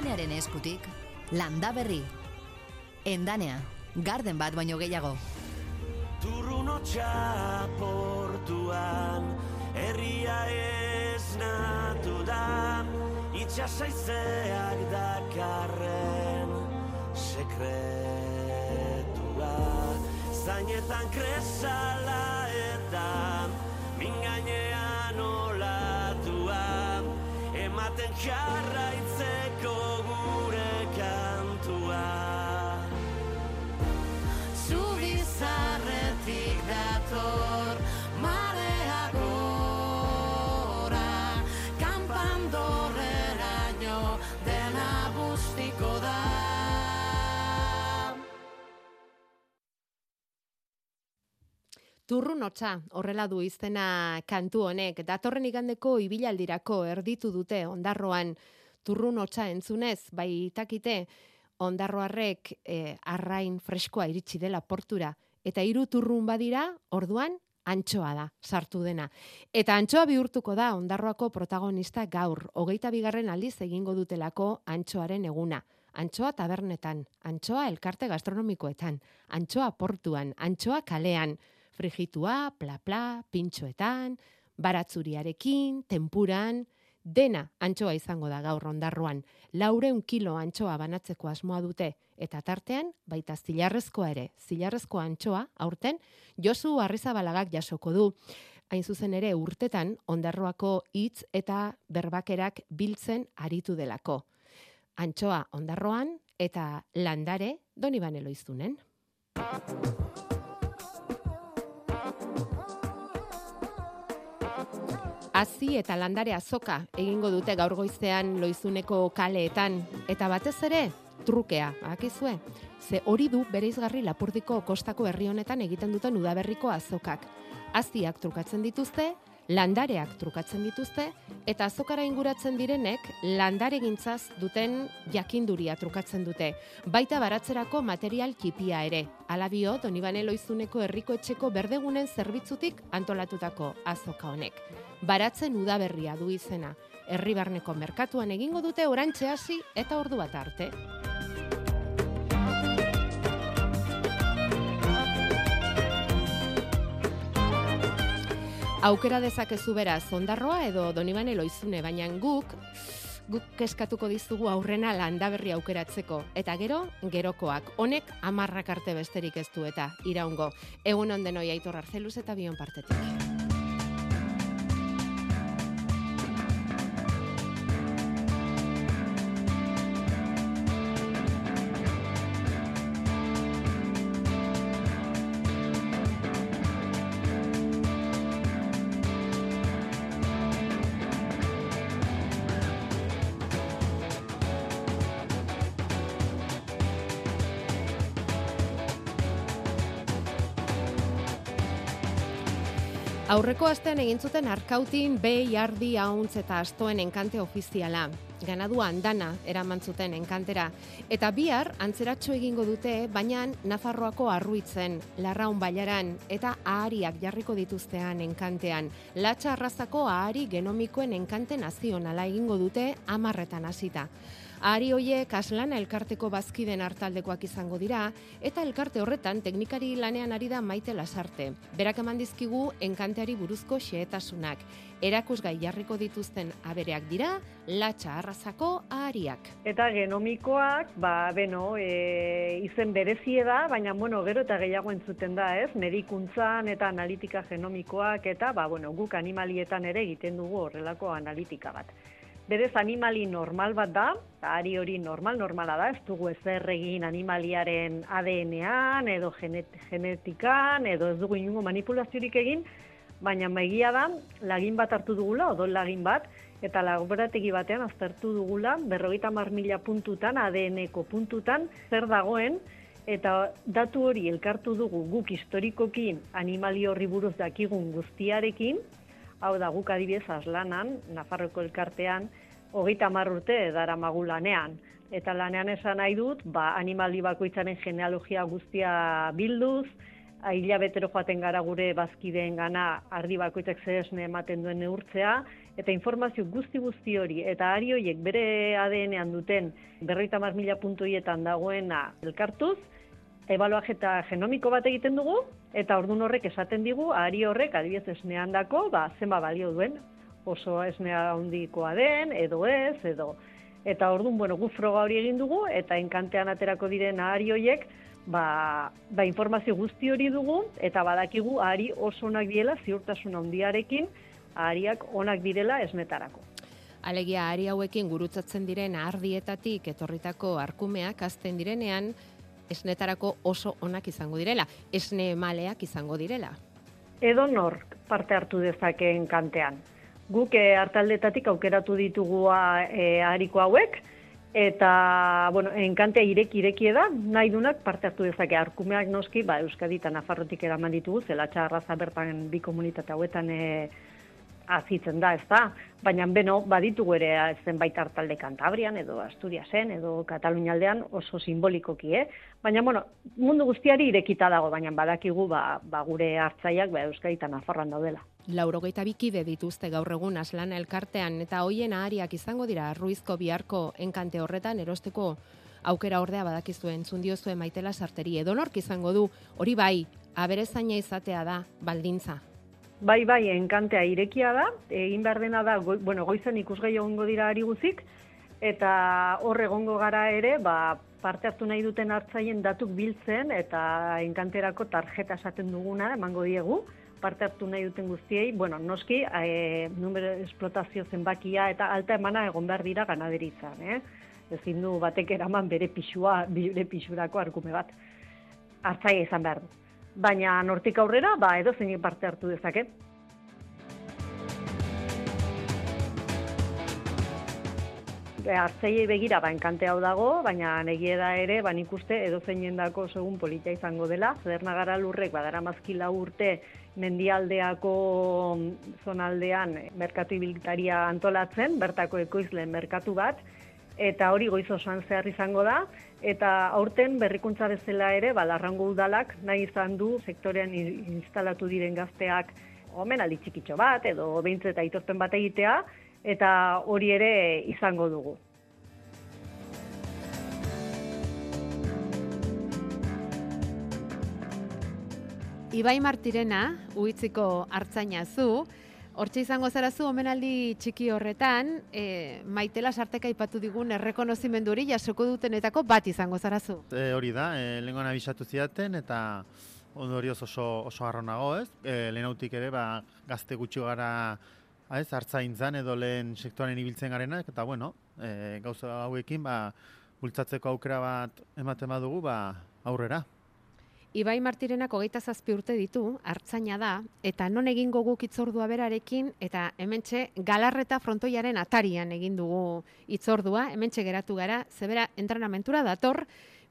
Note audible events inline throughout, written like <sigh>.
endanearen eskutik, landa berri. Endanea, garden bat baino gehiago. Turrunotxa portuan, herria ez natu da, itxasaizeak dakarren sekretua. Zainetan kresala eta mingainean olatua, ematen jarraitzeko gure kantua. Zubizarretik dator marea gora. Kanpandorreraino dena bustiko da. Turrun hotza, horrela du izena kantu honek, datorren igandeko ibilaldirako erditu dute ondarroan turrun hotza entzunez, bai takite, ondarroarrek eh, arrain freskoa iritsi dela portura, eta hiru turrun badira, orduan, antxoa da, sartu dena. Eta antxoa bihurtuko da ondarroako protagonista gaur, hogeita bigarren aldiz egingo dutelako antxoaren eguna. Antxoa tabernetan, antxoa elkarte gastronomikoetan, antxoa portuan, antxoa kalean, frigitua, pla-pla, pintxoetan, baratzuriarekin, tempuran, dena antxoa izango da gaur ondarroan. Laureun kilo antxoa banatzeko asmoa dute, eta tartean, baita zilarrezkoa ere, zilarrezko antxoa, aurten, Josu Arrizabalagak jasoko du. Hain zuzen ere urtetan, ondarroako hitz eta berbakerak biltzen aritu delako. Antxoa ondarroan, eta landare, doni banelo izunen. Hazi eta landare azoka egingo dute gaur goizean loizuneko kaleetan eta batez ere trukea, akizue. Ze hori du bereizgarri lapurdiko kostako herri honetan egiten duten udaberriko azokak. Haziak trukatzen dituzte, landareak trukatzen dituzte eta azokara inguratzen direnek landaregintzaz duten jakinduria trukatzen dute. Baita baratzerako material kipia ere. Alabio Donibane Loizuneko herriko etxeko berdegunen zerbitzutik antolatutako azoka honek. Baratzen udaberria du izena. Herribarneko merkatuan egingo dute orantxe hasi eta ordu bat arte. Aukera dezakezu beraz ondarroa edo Donibane Loizune, baina guk guk keskatuko dizugu aurrena landaberri aukeratzeko eta gero gerokoak. Honek amarrak arte besterik ez du eta iraungo. Egun on denoi Aitor Arzeluz eta bion partetik. Aurreko astean egin zuten arkautin B, jardi, hauntz eta astoen enkante ofiziala. Ganadua andana eraman zuten enkantera. Eta bihar antzeratxo egingo dute, baina Nafarroako arruitzen, larraun bailaran eta ahariak jarriko dituztean enkantean. Latxa arrazako ahari genomikoen enkante nazionala egingo dute amarretan hasita. Ari hoiek aslana elkarteko bazkiden hartaldekoak izango dira, eta elkarte horretan teknikari lanean ari da maite lasarte. Berak eman dizkigu enkanteari buruzko xehetasunak. Erakusgai jarriko dituzten abereak dira, latxa arrazako ahariak. Eta genomikoak, ba, beno, e, izen berezie da, baina, bueno, gero eta gehiago entzuten da, ez? Medikuntzan eta analitika genomikoak, eta, ba, bueno, guk animalietan ere egiten dugu horrelako analitika bat. Berez animali normal bat da, ari hori normal, normala da, ez dugu ezer egin animaliaren ADN-an, edo genet, genetikan, edo ez dugu inungo manipulaziorik egin, baina maigia da, lagin bat hartu dugula, odol lagin bat, eta laborategi batean aztertu dugula, berrogeita mar mila puntutan, ADN-eko puntutan, zer dagoen, eta datu hori elkartu dugu guk historikokin animali horri buruz dakigun guztiarekin, hau da guk adibidez aslanan, Nafarroko elkartean, hogeita urte dara lanean. Eta lanean esan nahi dut, ba, animali bakoitzaren genealogia guztia bilduz, aila betero joaten gara gure bazkideen gana ardi bakoitzak zeresne ematen duen neurtzea, eta informazio guzti guzti hori, eta ari horiek bere ADN-ean duten berroita mar mila puntuietan dagoena elkartuz, ebaluaketa genomiko bat egiten dugu, eta ordun horrek esaten digu, ari horrek adibidez esnean dako, ba, zenba balio duen, oso esnea handikoa den, edo ez, edo... Eta orduan, bueno, gu froga hori egin dugu, eta enkantean aterako diren ahari horiek, ba, ba informazio guzti hori dugu, eta badakigu ahari oso onak diela, ziurtasun handiarekin, ahariak onak direla esnetarako. Alegia ari hauekin gurutzatzen diren ardietatik etorritako arkumeak azten direnean, esnetarako oso onak izango direla, esne maleak izango direla. Edo nor parte hartu dezakeen kantean guk e, hartaldetatik aukeratu ditugu e, hariko hauek, eta, bueno, enkantea ireki ireki da, nahi dunak parte hartu dezake arkumeak noski, ba, Euskadi eta Nafarrotik eraman ditugu, zela txarraza bertan bi komunitate hauetan e, azitzen da, ez da? Baina, beno, baditugu ere zenbait hartalde Kantabrian, edo Asturiasen, edo Katalunialdean oso simbolikoki, eh? Baina, bueno, mundu guztiari irekita dago, baina badakigu ba, ba gure hartzaiak ba, Euskadi eta Nafarroan daudela laurogeita bikide dituzte gaur egun aslana elkartean eta hoien ahariak izango dira ruizko biharko enkante horretan erosteko aukera ordea badakizuen entzun maitela sarteri edonork izango du hori bai aberezaina izatea da baldintza Bai, bai, enkantea irekia da, egin behar dena da, bueno, goizan ikusgai egongo dira ari guzik, eta hor egongo gara ere, ba, parte hartu nahi duten hartzaien datuk biltzen, eta enkanterako tarjeta esaten duguna, emango diegu, parte hartu nahi duten guztiei, bueno, noski, e, numero esplotazio zenbakia eta alta emana egon behar dira ganaderitzan, eh? Ezin du batek eraman bere pixua, bere pixurako argume bat. Artzaia izan behar du. Baina nortik aurrera, ba, edo zein parte hartu dezake. hartzaiei begira ba enkante hau dago, baina negie da ere, ba ikuste edo zeinendako segun politia izango dela, Zernagara lurrek badara mazkila urte mendialdeako zonaldean merkatu ibiltaria antolatzen, bertako ekoizlen merkatu bat, eta hori goiz osoan zehar izango da, eta aurten berrikuntza bezala ere, ba, larrango udalak nahi izan du sektorean instalatu diren gazteak omen txikitxo bat, edo behintzeta itorpen bat egitea, eta hori ere izango dugu. Ibai Martirena, uitziko hartzaina zu, Hortxe izango zara zu, omenaldi txiki horretan, e, maitela sarteka ipatu digun errekonozimendu hori jasoko dutenetako bat izango zara zu. E, hori da, e, lehenko nabizatu zidaten eta ondorioz oso, oso garronago ez. E, lehenautik ere, ba, gazte gutxi gara ez, hartzaintzan edo lehen sektoren ibiltzen garenak, eta bueno, e, gauza hauekin, ba, bultzatzeko aukera bat ematen badugu, ba, aurrera. Ibai Martirenak hogeita zazpi urte ditu, hartzaina da, eta non egingo guk itzordua berarekin, eta hementxe galarreta frontoiaren atarian egin dugu itzordua, hementxe geratu gara, zebera entrenamentura dator,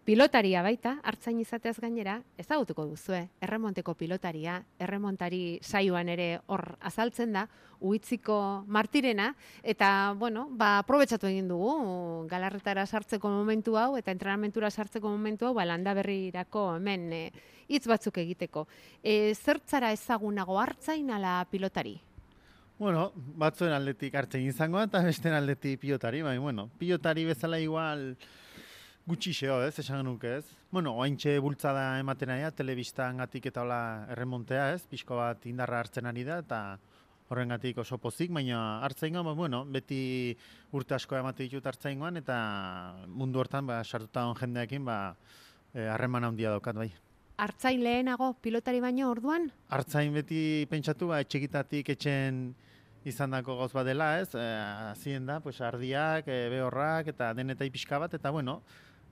pilotaria baita, hartzain izateaz gainera, ezagutuko duzue, erremonteko pilotaria, erremontari saioan ere hor azaltzen da, uitziko martirena, eta, bueno, ba, aprobetsatu egin dugu, galarretara sartzeko momentu hau, eta entrenamentura sartzeko momentu hau, ba, landa berrirako hemen e, hitz batzuk egiteko. E, zertzara ezagunago hartzain ala pilotari? Bueno, batzuen aldetik hartzain izango, eta beste aldetik pilotari, bai, bueno, pilotari bezala igual, gutxi xeo, ez, esan nuke, ez. Bueno, oaintxe bultzada ematen aia, telebistan gatik eta hola erremontea, ez, pixko bat indarra hartzen ari da, eta horrengatik oso pozik, baina hartzen ba, bueno, beti urte asko emate ditut hartzen eta mundu hortan, ba, sartuta on jendeekin, ba, eh, harreman e, handia daukat, bai. Artzain lehenago pilotari baino orduan? Artzain beti pentsatu, ba, etxekitatik etxen izan dako gauz bat dela, ez, e, azien da, pues, ardiak, e, behorrak, eta denetai pixka bat, eta bueno,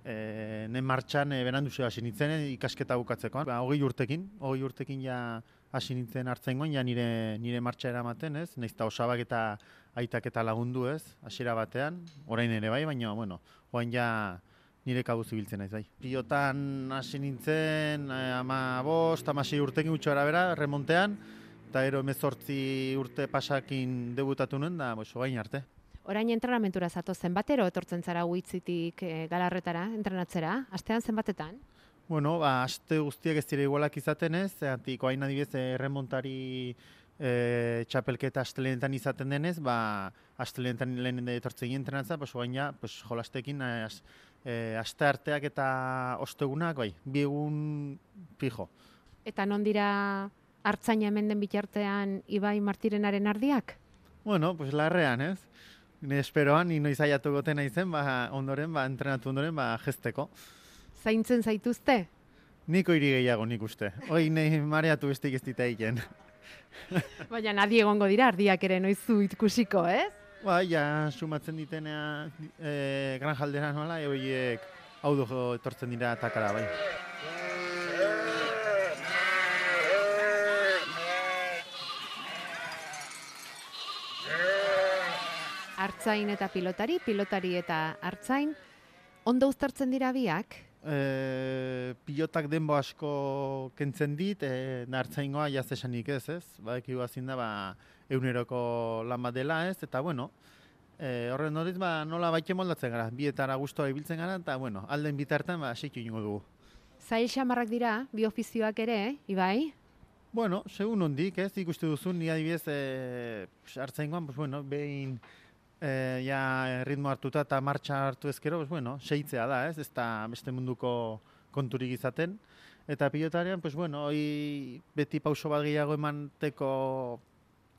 e, nen martxan e, berandu hasi nintzen e, ikasketa bukatzeko. Ba, hogei urtekin, hogei urtekin ja hasi nintzen hartzen goin, ja nire, nire martxa eramaten, ez? Naiz osabak eta aitak eta lagundu, ez? Hasiera batean, orain ere bai, baina, bueno, oain ja nire kabuz ibiltzen naiz, bai. Piotan hasi nintzen, e, ama bost, ama urtekin gutxo bera, remontean, eta ero emezortzi urte pasakin debutatu nuen, da, bos, oain arte. Orain entrenamentura zato zenbatero etortzen zara uitzitik e, galarretara, entrenatzera? Astean zenbatetan? Bueno, ba, aste guztiak ez dira igualak izaten ez, zeatik oain adibidez erremontari e, txapelketa astelenetan izaten denez, ba, astelenetan lehen etortzen ginen entrenatza, pues, oain ja, pues, jolastekin as, e, aste arteak eta ostegunak, bai, bi egun fijo. Eta non dira hartzaina hemen den bitartean Ibai Martirenaren ardiak? Bueno, pues larrean, ez? Ni esperoan, ni noiz aiatu goten naizen, ba, ondoren, ba, entrenatu ondoren, ba, gesteko. Zaintzen zaituzte? Niko hiri gehiago nik uste. Hoi nahi mareatu bestik ez dita egiten. <laughs> Baina nadie egongo dira ardiak ere noizu ikusiko, ez? Ba, ja, sumatzen ditenea e, gran jaldera nola, horiek hau etortzen dira atakara, bai. Artzain eta pilotari, pilotari eta artzain, ondo uztartzen dira biak? E, pilotak denbo asko kentzen dit, e, nartzaingoa jaz esanik ez, ez? Ba, eki da, ba, euneroko lan bat dela ez, eta bueno, e, horren horiz, ba, nola baite moldatzen gara, bietara guztua ibiltzen gara, eta bueno, alden bitartan, ba, seitu ingo dugu. Zail xamarrak dira, bi ofizioak ere, Ibai? Bueno, segun ondik, ez, ikuste duzu, ni adibidez, e, hartzaingoan, pues bueno, behin, e, ja ritmo hartuta eta martxa hartu ezkero, pues bueno, seitzea da, ez? Ez da beste munduko konturik izaten. Eta pilotarian, pues bueno, hoi beti pauso bat gehiago emanteko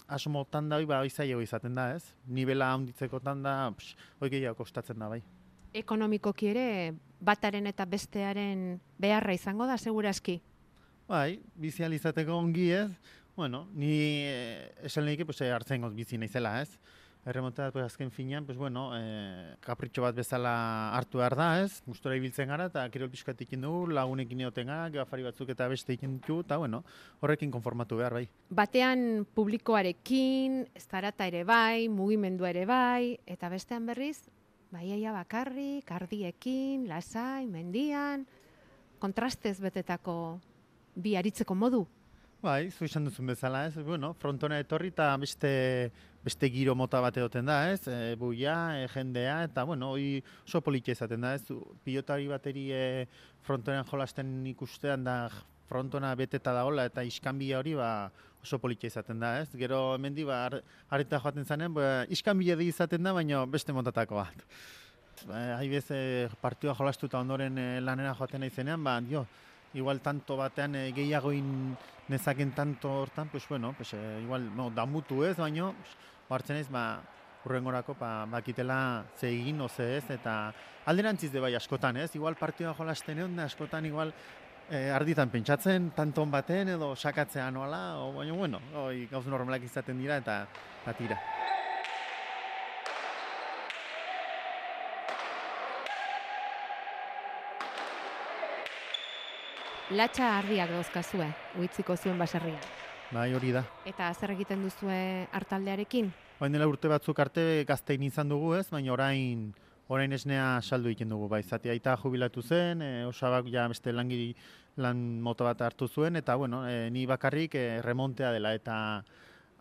asmo tanda hoi, ba, hoi zailo izaten da, ez? Nibela handitzeko tanda, pues, hoi gehiago kostatzen da, bai. Ekonomikoki ere, bataren eta bestearen beharra izango da, seguraski? Bai, bizial izateko ongi ez, bueno, ni eh, esan lehike, pues, hartzen goz bizi naizela, ez? Erremonta pues, azken finean, pues, bueno, e, kapritxo bat bezala hartu behar da, ez? Gustora ibiltzen gara, eta kirol pixkat ikin dugu, lagunekin egoten gara, geofari batzuk eta beste ikin dugu, eta bueno, horrekin konformatu behar, bai. Batean publikoarekin, ez ere bai, mugimendua ere bai, eta bestean berriz, baiaia bakarri, kardiekin, lasai, mendian, kontrastez betetako bi aritzeko modu. Bai, zu izan duzun bezala, ez? Bueno, frontona etorri eta beste, beste giro mota bat egoten da, ez? E, buia, e, jendea, eta, bueno, hoi oso politia izaten da, ez? Pilotari bateri e, frontonean jolasten ikustean da frontona beteta da hola, eta iskanbila hori ba, oso politia izaten da, ez? Gero hemendi ba, harita joaten zanen, ba, iskanbila di izaten da, baina beste motatako bat. Ba, Haibez, e, partioa jolastuta ondoren e, lanera joaten nahi zenean, ba, dio, igual tanto batean e, gehiagoin nezaken tanto hortan, pues bueno, pues, e, igual no, damutu ez, baino, hartzen ez, ba, urrengorako ba, bakitela ze egin, oze ez, eta alderantziz de bai askotan ez, igual partioa jolasten egon, askotan igual e, arditan pentsatzen, tanton baten edo sakatzea noala, o, baina bueno, oi, gauz normalak izaten dira eta, eta tira. Latxa ardiak dauzkazue, uitziko zuen baserria. Bai, hori da. Eta zer egiten duzue hartaldearekin? Bain dela urte batzuk arte gaztein izan dugu ez, baina orain orain esnea saldu egiten dugu. Bai, zati aita jubilatu zen, e, osabak ja beste langiri lan moto bat hartu zuen, eta bueno, e, ni bakarrik e, remontea dela eta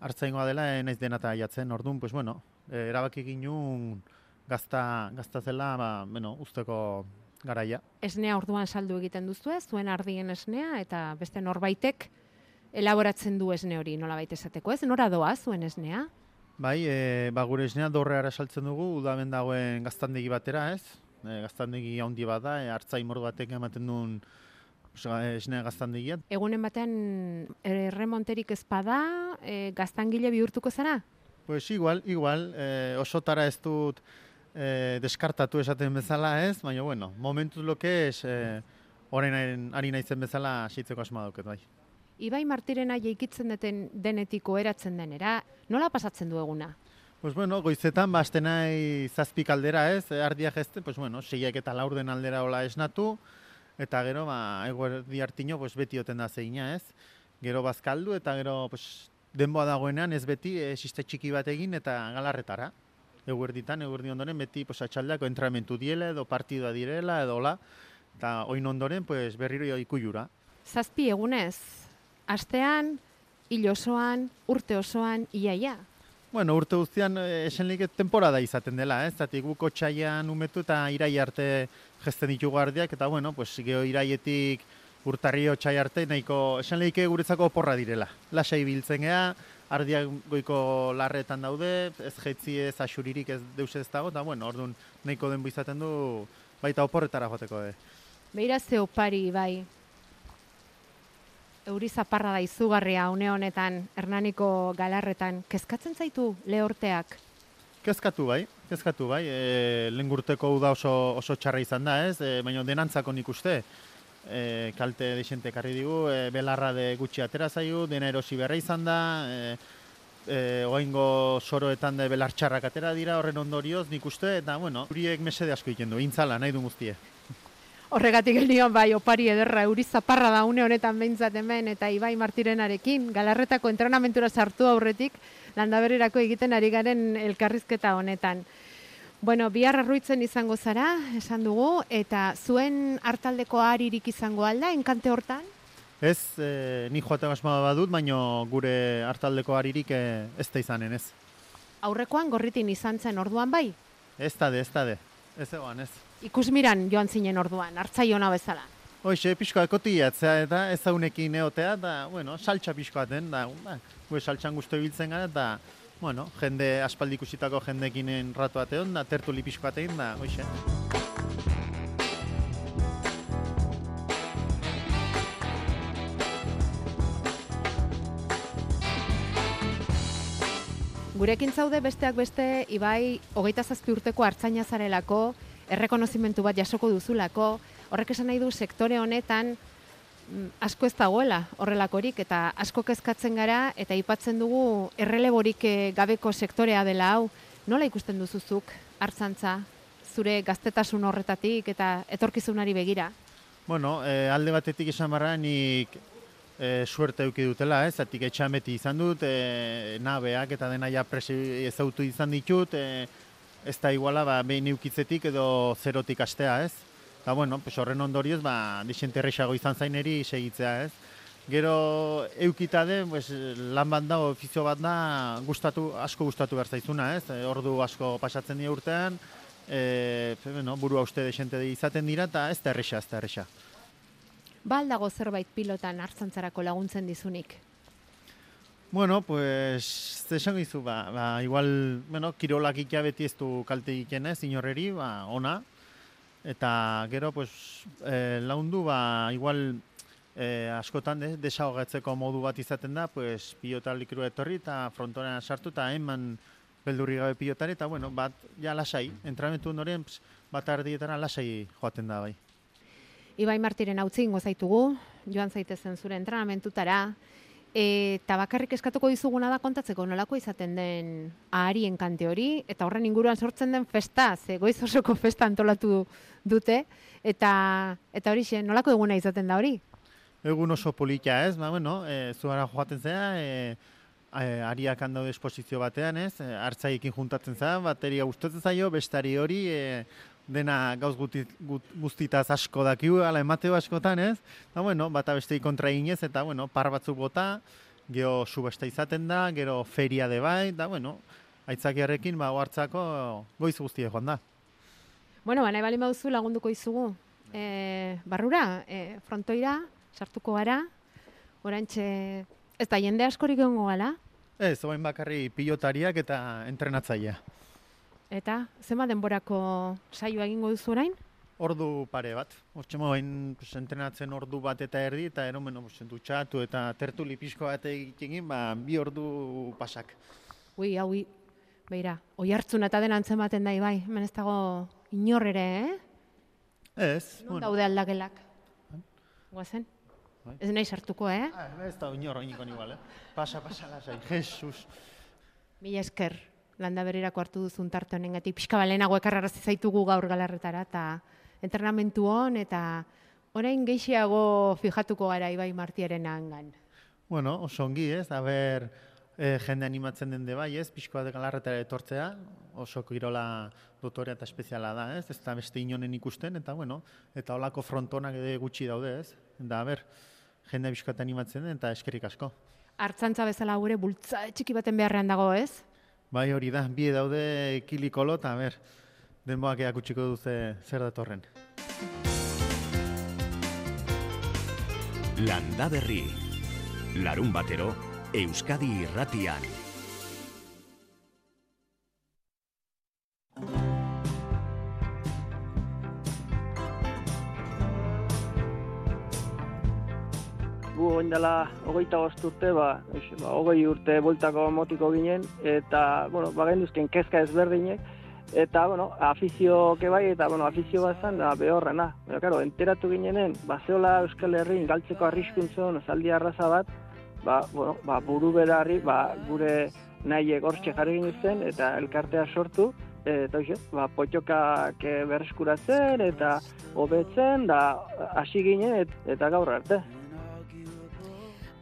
hartzaingoa dela e, naiz denata jatzen, orduan, pues bueno, e, erabaki ginun gazta, gazta zela, ba, bueno, usteko garaia. Esnea orduan saldu egiten duzu zuen ardien esnea, eta beste norbaitek elaboratzen du esne hori nola baita esateko ez, nora doa zuen esnea? Bai, e, ba, gure esnea dorreara saltzen dugu, udaben dagoen gaztandegi batera ez, e, gaztandegi handi bat da, e, hartzai mor batek ematen duen esnea gaztandegia. Egunen batean erremonterik ezpada, e, gaztangile bihurtuko zara? Pues igual, igual, e, osotara ez dut e, deskartatu esaten bezala ez, baina bueno, momentuz loke es, e, orain ari naizen bezala seitzeko asma dauket bai. Ibai Martirena jeikitzen deten denetiko eratzen denera, nola pasatzen du eguna? Pues bueno, goizetan baste nahi zazpi kaldera ez, ardia jeste, pues bueno, seiak eta laur den aldera hola esnatu, eta gero, ba, eguerdi hartino, pues beti oten da zeina ez, gero bazkaldu, eta gero, pues, denboa dagoenean ez beti, e, txiki bat egin, eta galarretara eguerditan, eguerdi ondoren, beti pues, atxaldeako entramentu diela edo partidua direla edo la, eta oin ondoren pues, berriro ikujura. Zazpi egunez, astean, hil osoan, urte osoan, iaia? Bueno, urte guztian eh, esenlik temporada izaten dela, ez? Zatik guk otxaian umetu eta irai arte gesten ditugu ardiak, eta bueno, pues, geho iraietik urtarri otxai arte nahiko esenlik guretzako oporra direla. Lasai biltzen gea, ardiak goiko larretan daude, ez jetzi ez asuririk ez deus ez dago, eta bueno, orduan nahiko denbo izaten du baita oporretara joteko. Eh. Beira ze opari, bai. Euri zaparra da izugarria une honetan, Hernaniko galarretan. Kezkatzen zaitu lehorteak? Kezkatu bai, kezkatu bai. E, lengurteko uda oso, oso txarra izan da, ez? E, baina denantzako nik uste. E, kalte desente karri digu, e, belarra de gutxi atera zaiu, dena erosi berra izan da, e, e, oaingo soroetan de belartxarrak atera dira, horren ondorioz nik uste, eta bueno, huriek mesede asko egiten du, intzala, nahi du guztie. Horregatik genion bai opari ederra euri zaparra da une honetan behintzat hemen eta Ibai Martirenarekin galarretako entrenamentura sartu aurretik landaberrirako egiten ari garen elkarrizketa honetan. Bueno, bihar arruitzen izango zara, esan dugu, eta zuen hartaldeko aririk izango alda, enkante hortan? Ez, e, ni joaten asma badut, baino gure hartaldeko aririk e, ez da izanen, ez. Aurrekoan gorritin izan zen orduan bai? Ez da de, ez da de. Ez egoan, ez. Ikusmiran joan zinen orduan, hartzai ona bezala. Hoxe, pixkoa kotiatzea eta ezaunekin eotea, da, bueno, saltxa pixkoaten, da, ba, gure saltxan guztu ibiltzen gara, eta, bueno, jende aspaldi ikusitako jendekin ratu ateon, da, tertuli pixkoatein, da, hoxe. Gurekin zaude besteak beste, Ibai, hogeita zazpi urteko hartzaina zarelako, errekonozimentu bat jasoko duzulako, horrek esan nahi du sektore honetan mm, asko ez dagoela horrelakorik eta asko kezkatzen gara eta aipatzen dugu erreleborik eh, gabeko sektorea dela hau. Nola ikusten duzuzuk hartzantza zure gaztetasun horretatik eta etorkizunari begira? Bueno, e, alde batetik esan barra nik e, suerte eduki dutela, ez? Zatik etxameti izan dut, e, nabeak eta dena ja presi ezautu izan ditut, e, ez da iguala ba, behin eukitzetik edo zerotik astea, ez? Eta, bueno, pues horren ondorioz, ba, dixente errexago izan zaineri segitzea, ez? Gero eukita de, pues, lan bat da, ofizio bat da, gustatu, asko gustatu behar zaizuna, ez? E, ordu asko pasatzen dira urtean, e, bueno, burua uste desente izaten dira, eta ez da errexa, ez da errexa. Ba aldago zerbait pilotan hartzantzarako laguntzen dizunik? Bueno, pues, ze esan gizu, ba, ba, igual, bueno, kirolak ikia beti ez du kalte egiten ez, inorreri, ba, ona. Eta gero, pues, e, laundu, ba, igual, e, askotan, de, desahogatzeko modu bat izaten da, pues, pilota likru etorri eta frontorean sartu eta eman beldurri gabe pilotari, eta, bueno, bat, ja, lasai, entramentu ondoren, bat ardietara lasai joaten da, bai. Ibai Martiren hau zingo zaitugu, joan zaitezen zure entrenamentutara, eta bakarrik eskatuko dizuguna da kontatzeko nolako izaten den aharien kante hori, eta horren inguruan sortzen den festa, ze goiz osoko festa antolatu dute, eta eta hori nolako eguna izaten da hori? Egun oso politia ez, ba, bueno, e, zuara joaten zea, e, e, ariak handau esposizio batean ez, e, hartzaikin juntatzen zea, bateria gustatzen zaio, bestari hori, e, dena gauz gutit, gut, guztitaz asko dakiu, ala emateo askotan, ez? Da, bueno, bata bestei kontra inez, eta, bueno, par batzuk bota, geho subesta izaten da, gero feria de bai, da, bueno, aitzakiarekin, ba, hartzako goiz guztie joan da. Bueno, ba, nahi bali mauzu lagunduko izugu. E, barrura, e, frontoira, sartuko gara, orantxe, ez da, jende askorik egongo gala? Ez, oain bakarri pilotariak eta entrenatzaia. Eta, zema denborako saioa egingo duzu orain? Ordu pare bat. Hortxe moain pues, entrenatzen ordu bat eta erdi, eta ero meno pues, dutxatu eta tertuli pixko bat egiten ba, bi ordu pasak. Ui, hau, beira, oi hartzun eta den antzen baten da, bai, hemen ez dago inorrere, eh? Ez. Non bueno. daude aldagelak? Guazen? Bai. Ez nahi sartuko, eh? Ah, ez da inor oinikon igual, eh? Pasa, pasa, lasai, Jesus. Mila esker, landa berirako hartu duzun tarte honengatik pixka balenago ekarrarazi zaitugu gaur galarretara eta entrenamentu hon eta orain geixiago fijatuko gara Ibai Martiaren hangan. Bueno, oso ongi, ez? Aber, e, jende animatzen den de bai, ez? Pixkoa de galarretara etortzea, oso kirola dotorea eta espeziala da, ez? Ez da beste inonen ikusten, eta bueno, eta holako frontonak ere gutxi daude, ez? Da, aber, jende pixkoa animatzen den, eta eskerik asko. Artzantza bezala gure bultza txiki baten beharrean dago, ez? Bai hori da, bie daude kilikolo eta ber, denboak eakutsiko duze zer datorren. Landa Berri. Larun batero, Euskadi irratian. Gu orain dela hogeita bost urte, ba, ba, hogei urte boltako motiko ginen, eta, bueno, ba, genduzken kezka ezberdinek, eta, bueno, afizio bai, eta, bueno, afizio bat zen, da, behorrena. Pero, karo, enteratu ginenen, ba, zeola Euskal Herrin galtzeko arriskuntzon, zaldi arraza bat, ba, bueno, ba, buru berarri, ba, gure nahi egortxe jarri zen, eta elkartea sortu, eta hoxe, ba, potxokak berreskuratzen, eta hobetzen, da, hasi ginen, et, eta gaur arte.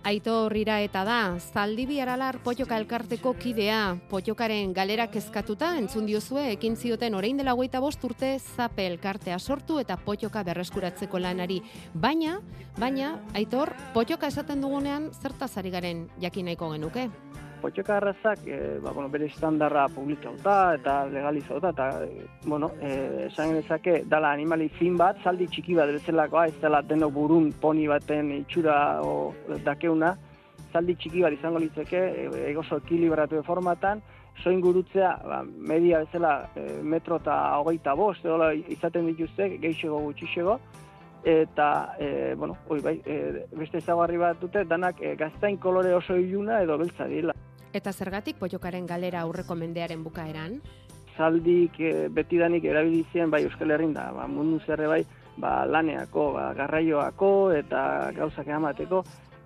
Aitor Rira eta da, Zaldibi Aralar Potioka elkarteko kidea, Potiokaren galerak eskatuta entzun diozue ekin zioten orain dela hogeita bost urte zape elkartea sortu eta Potioka berreskuratzeko lanari. Baina, baina, Aitor, Potioka esaten dugunean zertaz ari garen jakin nahiko genuke. Potxoka arrazak, e, ba, bueno, bere estandarra publikauta eta legalizauta, eta, e, bueno, e, esan genezake, dala animali fin bat, zaldi txiki bat bezalakoa, ez dela denok burun poni baten itxura o, dakeuna, zaldi txiki bat izango litzeke, egoso ekilibratu formatan, soin gurutzea, ba, media bezala e, metro eta hogeita bost, edo izaten dituzte, geixego gutxixego, eta, e, bueno, oi bai, e, beste ezagarri bat dute, danak e, gaztain kolore oso iluna edo beltza dira. Eta zergatik Potiokaren galera aurreko mendearen bukaeran? Zaldik e, betidanik erabilizien bai Euskal Herrin da, ba, mundu zerre bai, ba, laneako, ba, garraioako eta gauzak emateko,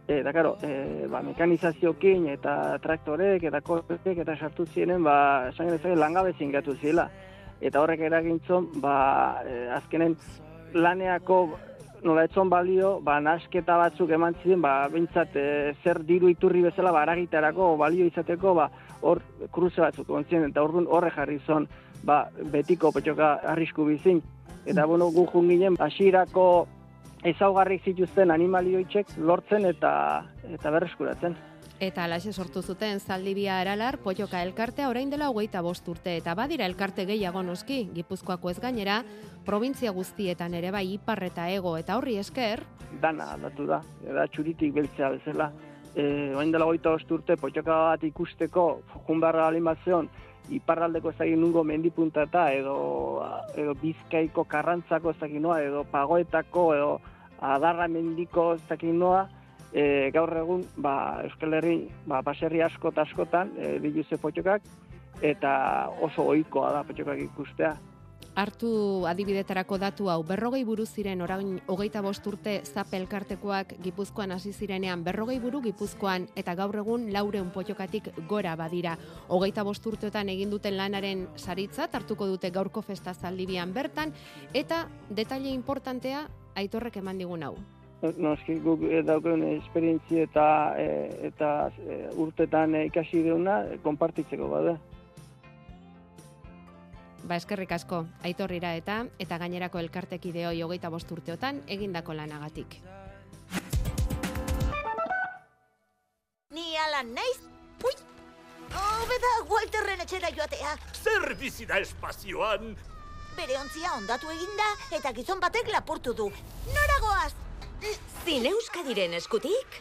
eta karo, e, ba, mekanizaziokin eta traktorek eta kortek eta sartu zienen, ba, esan gezake langabezin gatu zila. Eta horrek eragintzon, ba, e, azkenen laneako nola etzon balio, ba, nasketa batzuk eman ziren, ba, bintzat, e, zer diru iturri bezala, ba, aragitarako, balio izateko, ba, hor, kruze batzuk ontzien, eta orduan horre jarri zon, ba, betiko petxoka arrisku bizin. Eta, bueno, gu junginen, hasierako ezaugarrik zituzten animalioitzek lortzen eta eta berreskuratzen. Eta alaxe sortu zuten zaldibia eralar potioka elkartea orain dela hogeita bost urte eta badira elkarte gehiago noski, gipuzkoako ez gainera, provintzia guztietan ere bai ipar eta ego eta horri esker. Dana aldatu da, da txuritik beltzea bezala. E, orain dela hogeita bost urte potioka bat ikusteko, junbarra alimazion, iparraldeko ezagin nungo mendipuntata edo, edo bizkaiko karrantzako ezagin noa, edo pagoetako edo adarra mendiko ezagin noa, e, gaur egun ba, Euskal Herri ba, baserri asko eta askotan e, diluze potxokak eta oso ohikoa da potxokak ikustea. Hartu adibidetarako datu hau, berrogei buru ziren orain hogeita bost urte zapelkartekoak gipuzkoan hasi zirenean berrogei buru gipuzkoan eta gaur egun laureun potxokatik gora badira. Hogeita bost urteotan egin duten lanaren saritza, hartuko dute gaurko festa zaldibian bertan, eta detaile importantea aitorrek eman digun hau noski guk daukeun esperientzia eta e, eta e, urtetan ikasi deuna konpartitzeko bada. Ba eskerrik asko, aitorrira eta eta gainerako elkartekide hoi hogeita bost urteotan egindako lanagatik. Ni alan naiz? Ui! Hobeda Walterren etxera joatea. Zer bizi da espazioan? Bere ontzia ondatu eginda eta gizon batek lapurtu du. Noragoaz? Zine Euskadiren eskutik?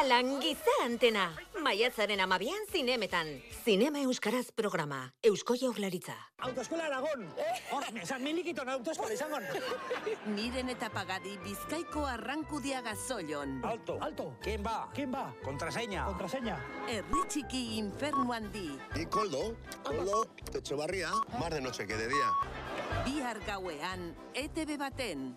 Alan giza antena. Maiatzaren amabian zinemetan. Zinema Euskaraz programa. Eusko jaurlaritza. Autoeskola Aragon. Hor, esan milikito autoeskola izangon. Miren eta pagadi bizkaiko arrankudia gazoion. Alto, alto. Ken ba, ken ba. Kontraseña. Kontraseña. Erri txiki infernu handi. Ni koldo, koldo, tetxo barria, mar de noche que de día. Bihar gauean, ETV baten.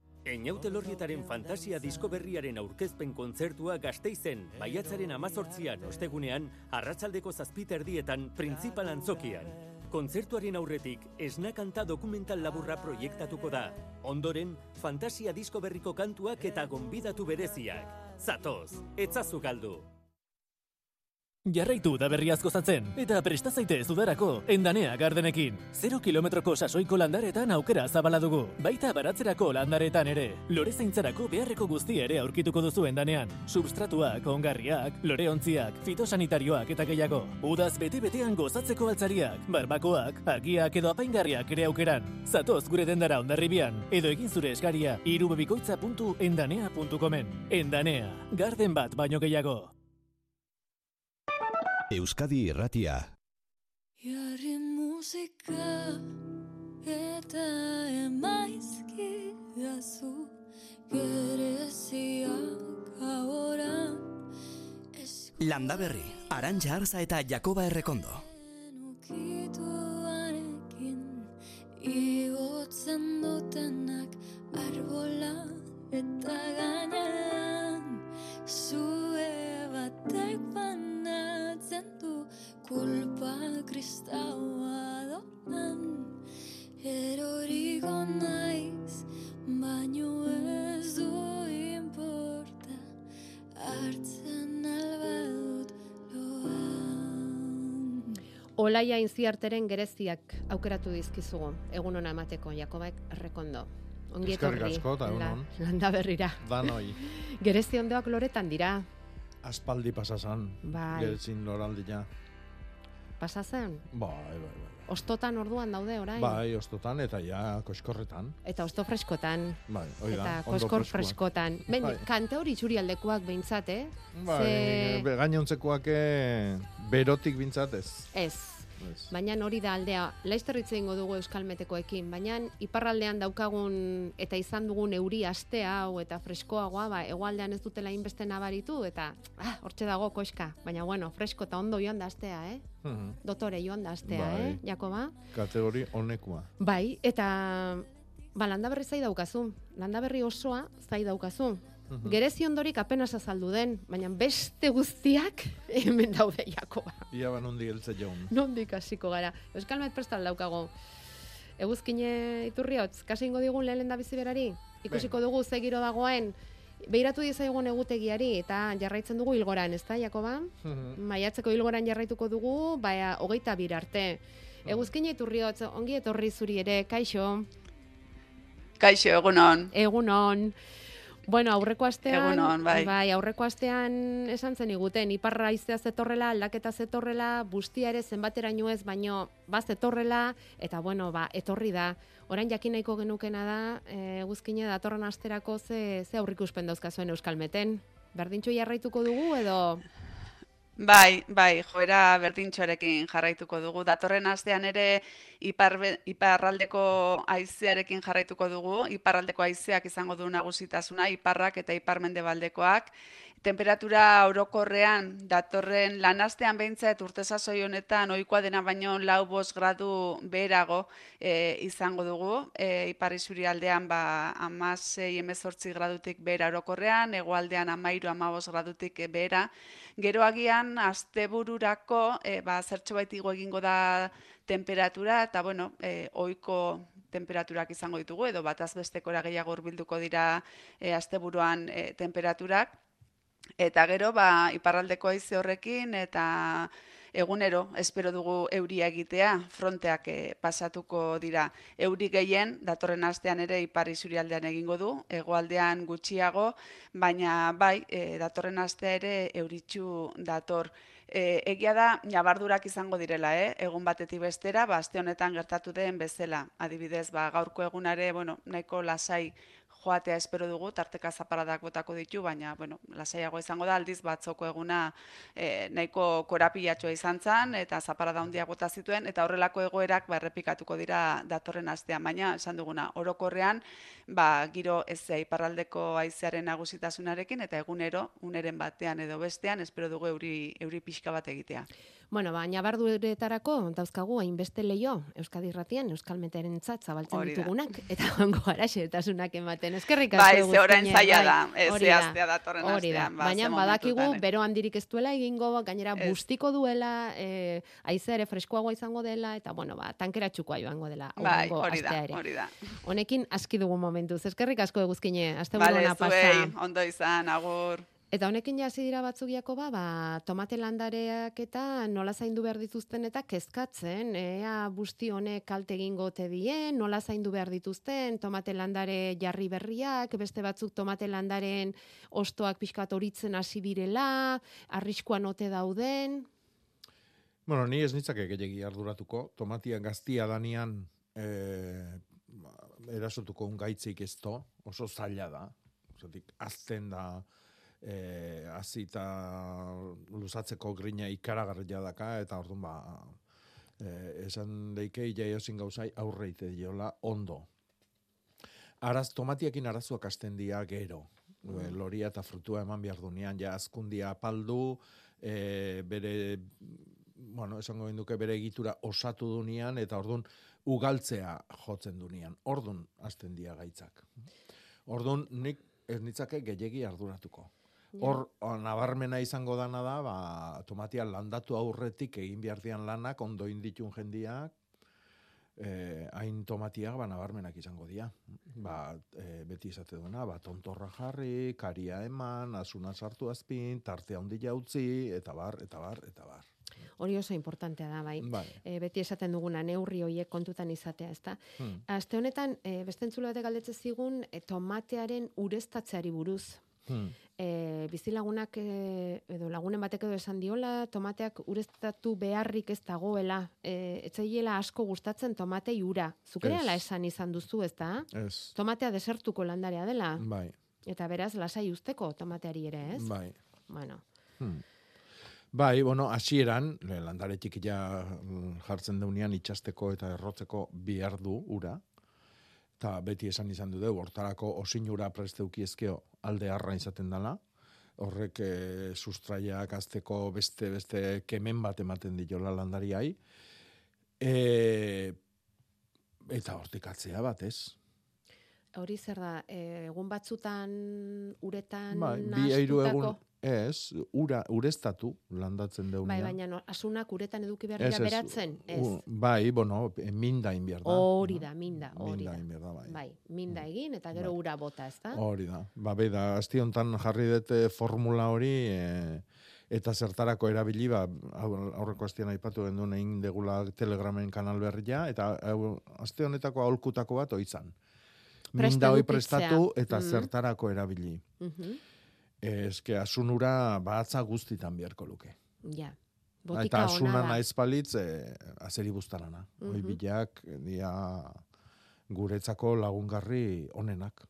Einaute lorrietaren fantasia disko berriaren aurkezpen kontzertua gazteizen, baiatzaren amazortzian ostegunean, arratsaldeko zazpiter dietan, printzipal antzokian. Kontzertuaren aurretik, esnakanta dokumental laburra proiektatuko da. Ondoren, fantasia disko berriko kantuak eta gonbidatu bereziak. Zatoz, etzazu galdu. Jarraitu da berriazko zatzen, eta presta zaitez udarako, endanea gardenekin. 0 kilometroko sasoiko landaretan aukera zabala dugu, baita baratzerako landaretan ere. Lore zeintzarako beharreko guzti ere aurkituko duzu endanean. Substratuak, ongarriak, loreontziak, fitosanitarioak eta gehiago. Udaz bete-betean gozatzeko altzariak, barbakoak, argiak edo apaingarriak ere aukeran. Zatoz gure dendara ondarribian, edo egin zure eskaria irubebikoitza.endanea.comen. Endanea, garden bat baino gehiago. Euskadi Irratia. Jarri musika eta emaizki dazu gereziak ahora Landa berri, Arantxa Arza eta Jakoba Errekondo. Kulpa kristaua donan eroriko naiz baino ez du importa hartzen albadut Olaia inziarteren gereziak aukeratu dizkizugu, egun ona emateko, Jakobek Errekondo. Ongi etorri, landa berrira. Danoi. <laughs> Gerezi ondoak loretan dira, Aspaldi pasasan. Bai. Gertzin loraldia. pasatzen? Bai, bai, bai. Ostotan orduan daude orain? Bai, ostotan eta ja koskorretan. Eta osto freskotan. Bai, hoi da, Eta koskor freskotan. Ben, Bai. kante hori txurialdekoak behintzat, eh? Bai, Ze- gainontzekoak eh, berotik bintzat ez. Ez. Baina hori da aldea, laizter hitz egingo dugu euskalmetekoekin, baina iparraldean daukagun eta izan dugun euri aste hau eta freskoagoa, ba, egoaldean ez dutela inbeste nabaritu eta ah, hortxe dago koska, baina bueno, fresko eta ondo joan da astea, eh? Mhm. Dotore joan da astea, Bai. eh, Jakoba? Kategori honekua. Bai, eta ba, landaberri zai daukazu, landaberri osoa zai daukazu. Mhm. Gerezi ondorik apenas azaldu den, baina beste guztiak hemen daude Jakoba. Ia ba nondi geltze jaun. Nondik hasiko gara. Euskalmet prestal daukago. Eguzkine iturriotz, kasi ingo digun lehen da bizi berari? Ikusiko dugu ze giro dagoen, Beiratu dizaigun egutegiari eta jarraitzen dugu ilgoran, ezta, Jakoba? Maiatzeko ilgoran jarraituko dugu, baina hogeita bir arte. Eguzkine iturriotz, ongi etorri zuri ere, kaixo? Kaixo, egunon. Egunon. Bueno, aurreko astean, Egunon, bai. aurreko astean esan zen iguten, iparra iztea zetorrela, aldaketa zetorrela, bustia ere zenbateraino ez, baino, ba zetorrela, eta bueno, ba, etorri da. Orain jakin nahiko genukena da, e, guzkine datorren asterako ze, ze aurrikuspen dauzkazuen euskalmeten. Berdintxo jarraituko dugu edo... Bai, bai, joera berdintxoarekin jarraituko dugu. Datorren astean ere ipar, iparraldeko haizearekin jarraituko dugu. Iparraldeko haizeak izango du nagusitasuna, iparrak eta iparmendebaldekoak. Temperatura orokorrean datorren lanastean behintzat urte sasoi honetan ohikoa dena baino lau bost gradu beherago e, izango dugu. E, ipar aldean ba, amasei emezortzi gradutik behera orokorrean, hegoaldean amairu amabos gradutik behera. Gero agian, astebururako, e, ba, zertxo igo egingo da temperatura, eta bueno, e, oiko temperaturak izango ditugu, edo bataz bestekora gehiago hurbilduko dira e, asteburuan e, temperaturak. Eta gero, ba, iparraldeko haize horrekin, eta egunero espero dugu euria egitea, fronteak eh, pasatuko dira. Euri gehien, datorren astean ere ipar isurialdean egingo du, hegoaldean gutxiago, baina bai, eh, datorren astea ere euritxu dator. E, egia da, nabardurak izango direla, eh? egun batetik bestera, ba, honetan gertatu den bezala. Adibidez, ba, gaurko egunare, bueno, nahiko lasai joatea espero dugu, tarteka zaparadak botako ditu, baina, bueno, lasaiago izango da, aldiz batzoko eguna e, nahiko korapilatxoa izan zen, eta zaparada handiak bota zituen, eta horrelako egoerak ba, errepikatuko dira datorren astean, baina, esan duguna, orokorrean, ba, giro ez iparraldeko haizearen nagusitasunarekin, eta egunero, uneren batean edo bestean, espero dugu euri, euri pixka bat egitea. Bueno, baina barduetarako dauzkagu hainbeste leio Euskadi Irratian Euskalmeteren tzat zabaltzen ditugunak eta <laughs> ongo gara xetasunak ematen. Eskerrik asko. Bai, ze orain zaila bai. da, ez zehaztea datorren astean, ba, Baina badakigu eh. bero handirik ez duela egingo, gainera Ez. bustiko duela, eh, haize ere freskoagoa izango dela eta bueno, ba tankeratxukoa joango dela Bai, hori da, hori da. Honekin aski dugu momentuz. Eskerrik asko eguzkine. Aste Bale, pasa. zuei, ondo izan, agur. Eta honekin ja hasi dira batzuk Jakoba, ba, tomate landareak eta nola zaindu behar dituzten eta kezkatzen, ea busti honek kalte egingo ote dien, nola zaindu behar dituzten, tomate landare jarri berriak, beste batzuk tomate landaren ostoak pixkat horitzen hasi direla, arriskuan ote dauden, Bueno, ni ez nitzake gehiagi arduratuko. Tomatia gaztia danian eh, erasotuko un gaitzik ez to, oso zaila da. Zatik, azten da, eh, azita luzatzeko grina ikaragarria daka, eta orduan ba, eh, esan deike jaiozin gauzai aurreite diola ondo. Araz, tomatiakin arazoak hasten dira gero. Mm. Loria eta frutua eman behar dunean, ja azkundia apaldu, e, bere, bueno, esango duke bere egitura osatu dunean, eta ordun ugaltzea jotzen dunean. Ordun hasten dira gaitzak. Ordun nik ez nitzake gehiegi arduratuko. Hor, o, nabarmena izango dana da, ba, tomatia landatu aurretik egin behar dian lanak, ondo inditun jendiak, eh, hain tomatiak ba, nabarmenak izango dira. Ba, eh, beti esate duena, ba, tontorra jarri, karia eman, asuna sartu azpin, tartea ondila utzi, eta bar, eta bar, eta bar. hori oso importantea da, bai. Vale. E, beti esaten duguna neurri hoiek kontutan izatea, ezta? Hmm. Aste honetan, e, beste entzule batek galdetze zigun e, tomatearen ureztatzeari buruz. Hmm. E, bizilagunak e, edo lagunen batek edo esan diola, tomateak ureztatu beharrik ez dagoela. E, etzaiela asko gustatzen tomatei ura. Zuk ere Ez. ala esan izan duzu, ezta? Ez. Tomatea desertuko landarea dela. Bai, Eta beraz, lasai usteko tomateari ere, ez? bai. Bueno, Hmm. Bai, bueno, hasieran landare txikia mm, jartzen deunean itxasteko eta errotzeko bihar du ura. Ta beti esan izan du hortarako osinura presteuki ezkeo alde harra izaten dela. Horrek e, sustraiak azteko beste beste kemen bat ematen diola landariai. E, eta hortik atzea bat, ez? hori zer da, e, egun batzutan uretan Bai, bi egun, ez, ura, ureztatu landatzen deunean. Bai, baina no, asunak uretan eduki behar dira beratzen? Ez. u- bai, bueno, minda inbiar da. Hori da, minda, hori Minda da. inbiar da, bai. Bai, minda egin eta gero ura bota, ez da? Hori da. Ba, bai da, asti hontan jarri dute formula hori, e, eta zertarako erabili, ba, aurreko astian aipatu genduen egin degula telegramen kanal berria, eta aste honetako aholkutako bat oizan. Minda hoi prestatu eta Mhm. zertarako erabili. Mhm. Eske asunura batza guztitan beharko luke. Ja. Botika Eta asuna naiz palitz, e, azeri bustarana. Hoi Mhm. bilak, dia guretzako lagungarri onenak.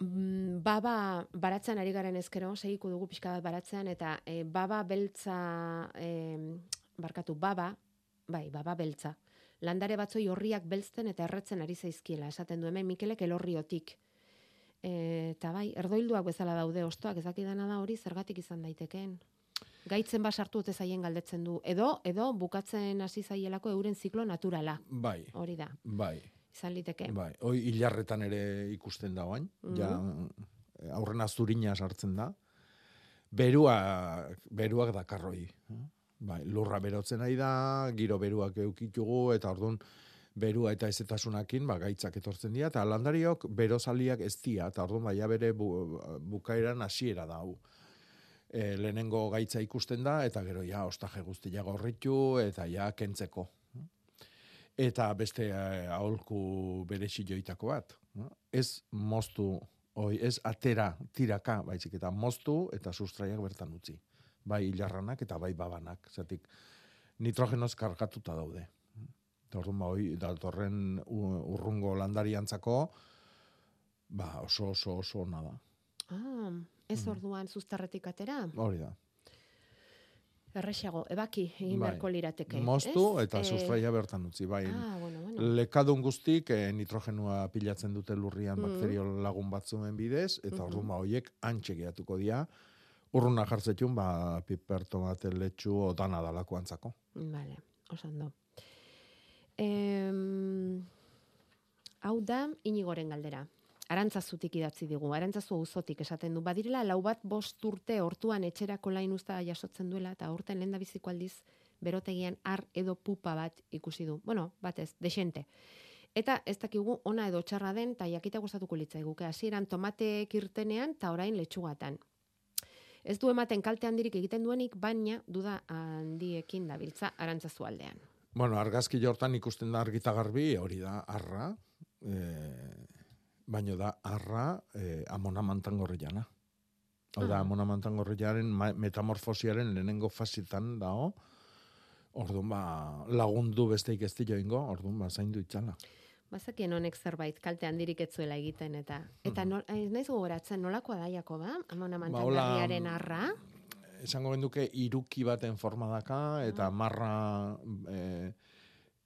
Mm, baba baratzen ari garen ezkero, segiko dugu pixka bat baratzean, eta e, baba beltza, e, barkatu, baba, bai, baba beltza. Landare batzoi horriak beltzten eta erretzen ari zaizkiela, esaten du hemen Mikelek elorriotik. Eta bai, erdoilduak bezala daude ostoak, ez dakidana da hori zergatik izan daitekeen. Gaitzen basartu ote zaien galdetzen du. Edo, edo bukatzen hasi zaielako euren ziklo naturala. Bai, Hori da, bai. izan liteke. Bai, hoi hilarretan ere ikusten da oain, ja aurren azurina sartzen da. Berua, beruak dakarroi. Bai, lurra berotzen nahi da, giro beruak eukitugu, eta orduan berua eta ezetasunakin, ba, gaitzak etortzen dira, eta landariok berozaliak ez dira, eta orduan baia bere bu, bukaeran hasiera da hau. E, lehenengo gaitza ikusten da, eta gero ja, ostaje guztia gorritu, eta ja, kentzeko. Eta beste eh, aholku beresi joitako bat. Ez moztu, oi, ez atera, tiraka, baizik, eta moztu eta sustraiak bertan utzi. Bai hilarranak eta bai babanak. Zatik, nitrogenoz kargatuta daude. Eta orduan, ba, oi, datorren urrungo landariantzako, ba, oso, oso, oso ona da. Ah, ez orduan zuztarretik atera? Hori da. Errexago, ebaki egin Bai. beharko lirateke. Moztu ez? eta Eh, sustraia bertan utzi. Bai, Ah, bueno, bueno. lekadun guztik eh, nitrogenua pilatzen dute lurrian Mhm. bakterio lagun batzuen bidez, eta Mhm. orduan ba hoiek antxe geratuko dira urruna jartzetun, ba, piper, tomate, letxu, o dana dalako antzako. Vale, oso ondo. Em, hau da, inigoren galdera. Arantzazutik idatzi digu, arantzazu auzotik esaten du. Badirela, lau bat bost urte hortuan etxerako lain usta jasotzen duela, eta urten lehen biziko aldiz, berotegian ar edo pupa bat ikusi du. Bueno, batez, desente. Eta ez dakigu ona edo txarra den, eta jakita gustatuko litzaiguke. Hasieran tomateek irtenean, eta orain letxugatan. Ez du ematen kalte handirik egiten duenik, baina duda handiekin dabiltza arantzazu aldean. Bueno, argazki jortan ikusten da argita garbi, hori da arra, e, baino da arra e, amona mantangorriana. Hau da, Ah. amona mantangorriaren ma- metamorfosiaren lehenengo fasitan dao, orduan ba, lagundu besteik ez dio ingo, orduan ba, zaindu itxala. Bazakien honek zerbait kalte handirik etzuela egiten eta eta nol, ez naiz gogoratzen nolakoa da Jakoba, amona Ba, hola, mantangarriaren arra. Esango genduke iruki baten forma daka, eta marra e,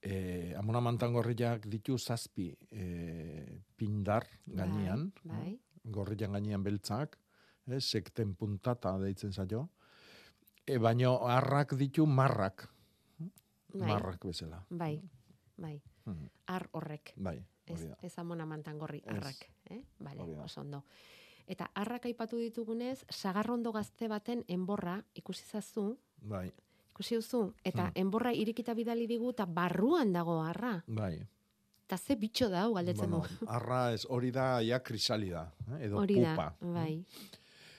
e, amona mantangorriak ditu zazpi e, pindar gainean, Bai, gorrian gainean beltzak, eh, sekten puntata deitzen zaio, e, baino harrak ditu marrak, bai, marrak bezala. bai, bai. Mhm. Ar horrek. Bai, Ez, ez amona mantangorri, Ez. arrak. Eh? Da. oso ondo. Eta arrak aipatu ditugunez, sagarrondo gazte baten enborra ikusi zazu, Bai, ikusi duzu, eta Hmm. enborra irikita bidali digu, eta barruan dago arra. bai. Eta ze bitxo da, hau galdetzen Bueno, du. arra ez, hori da ja krisalida, eh, edo Hori da, pupa. bai.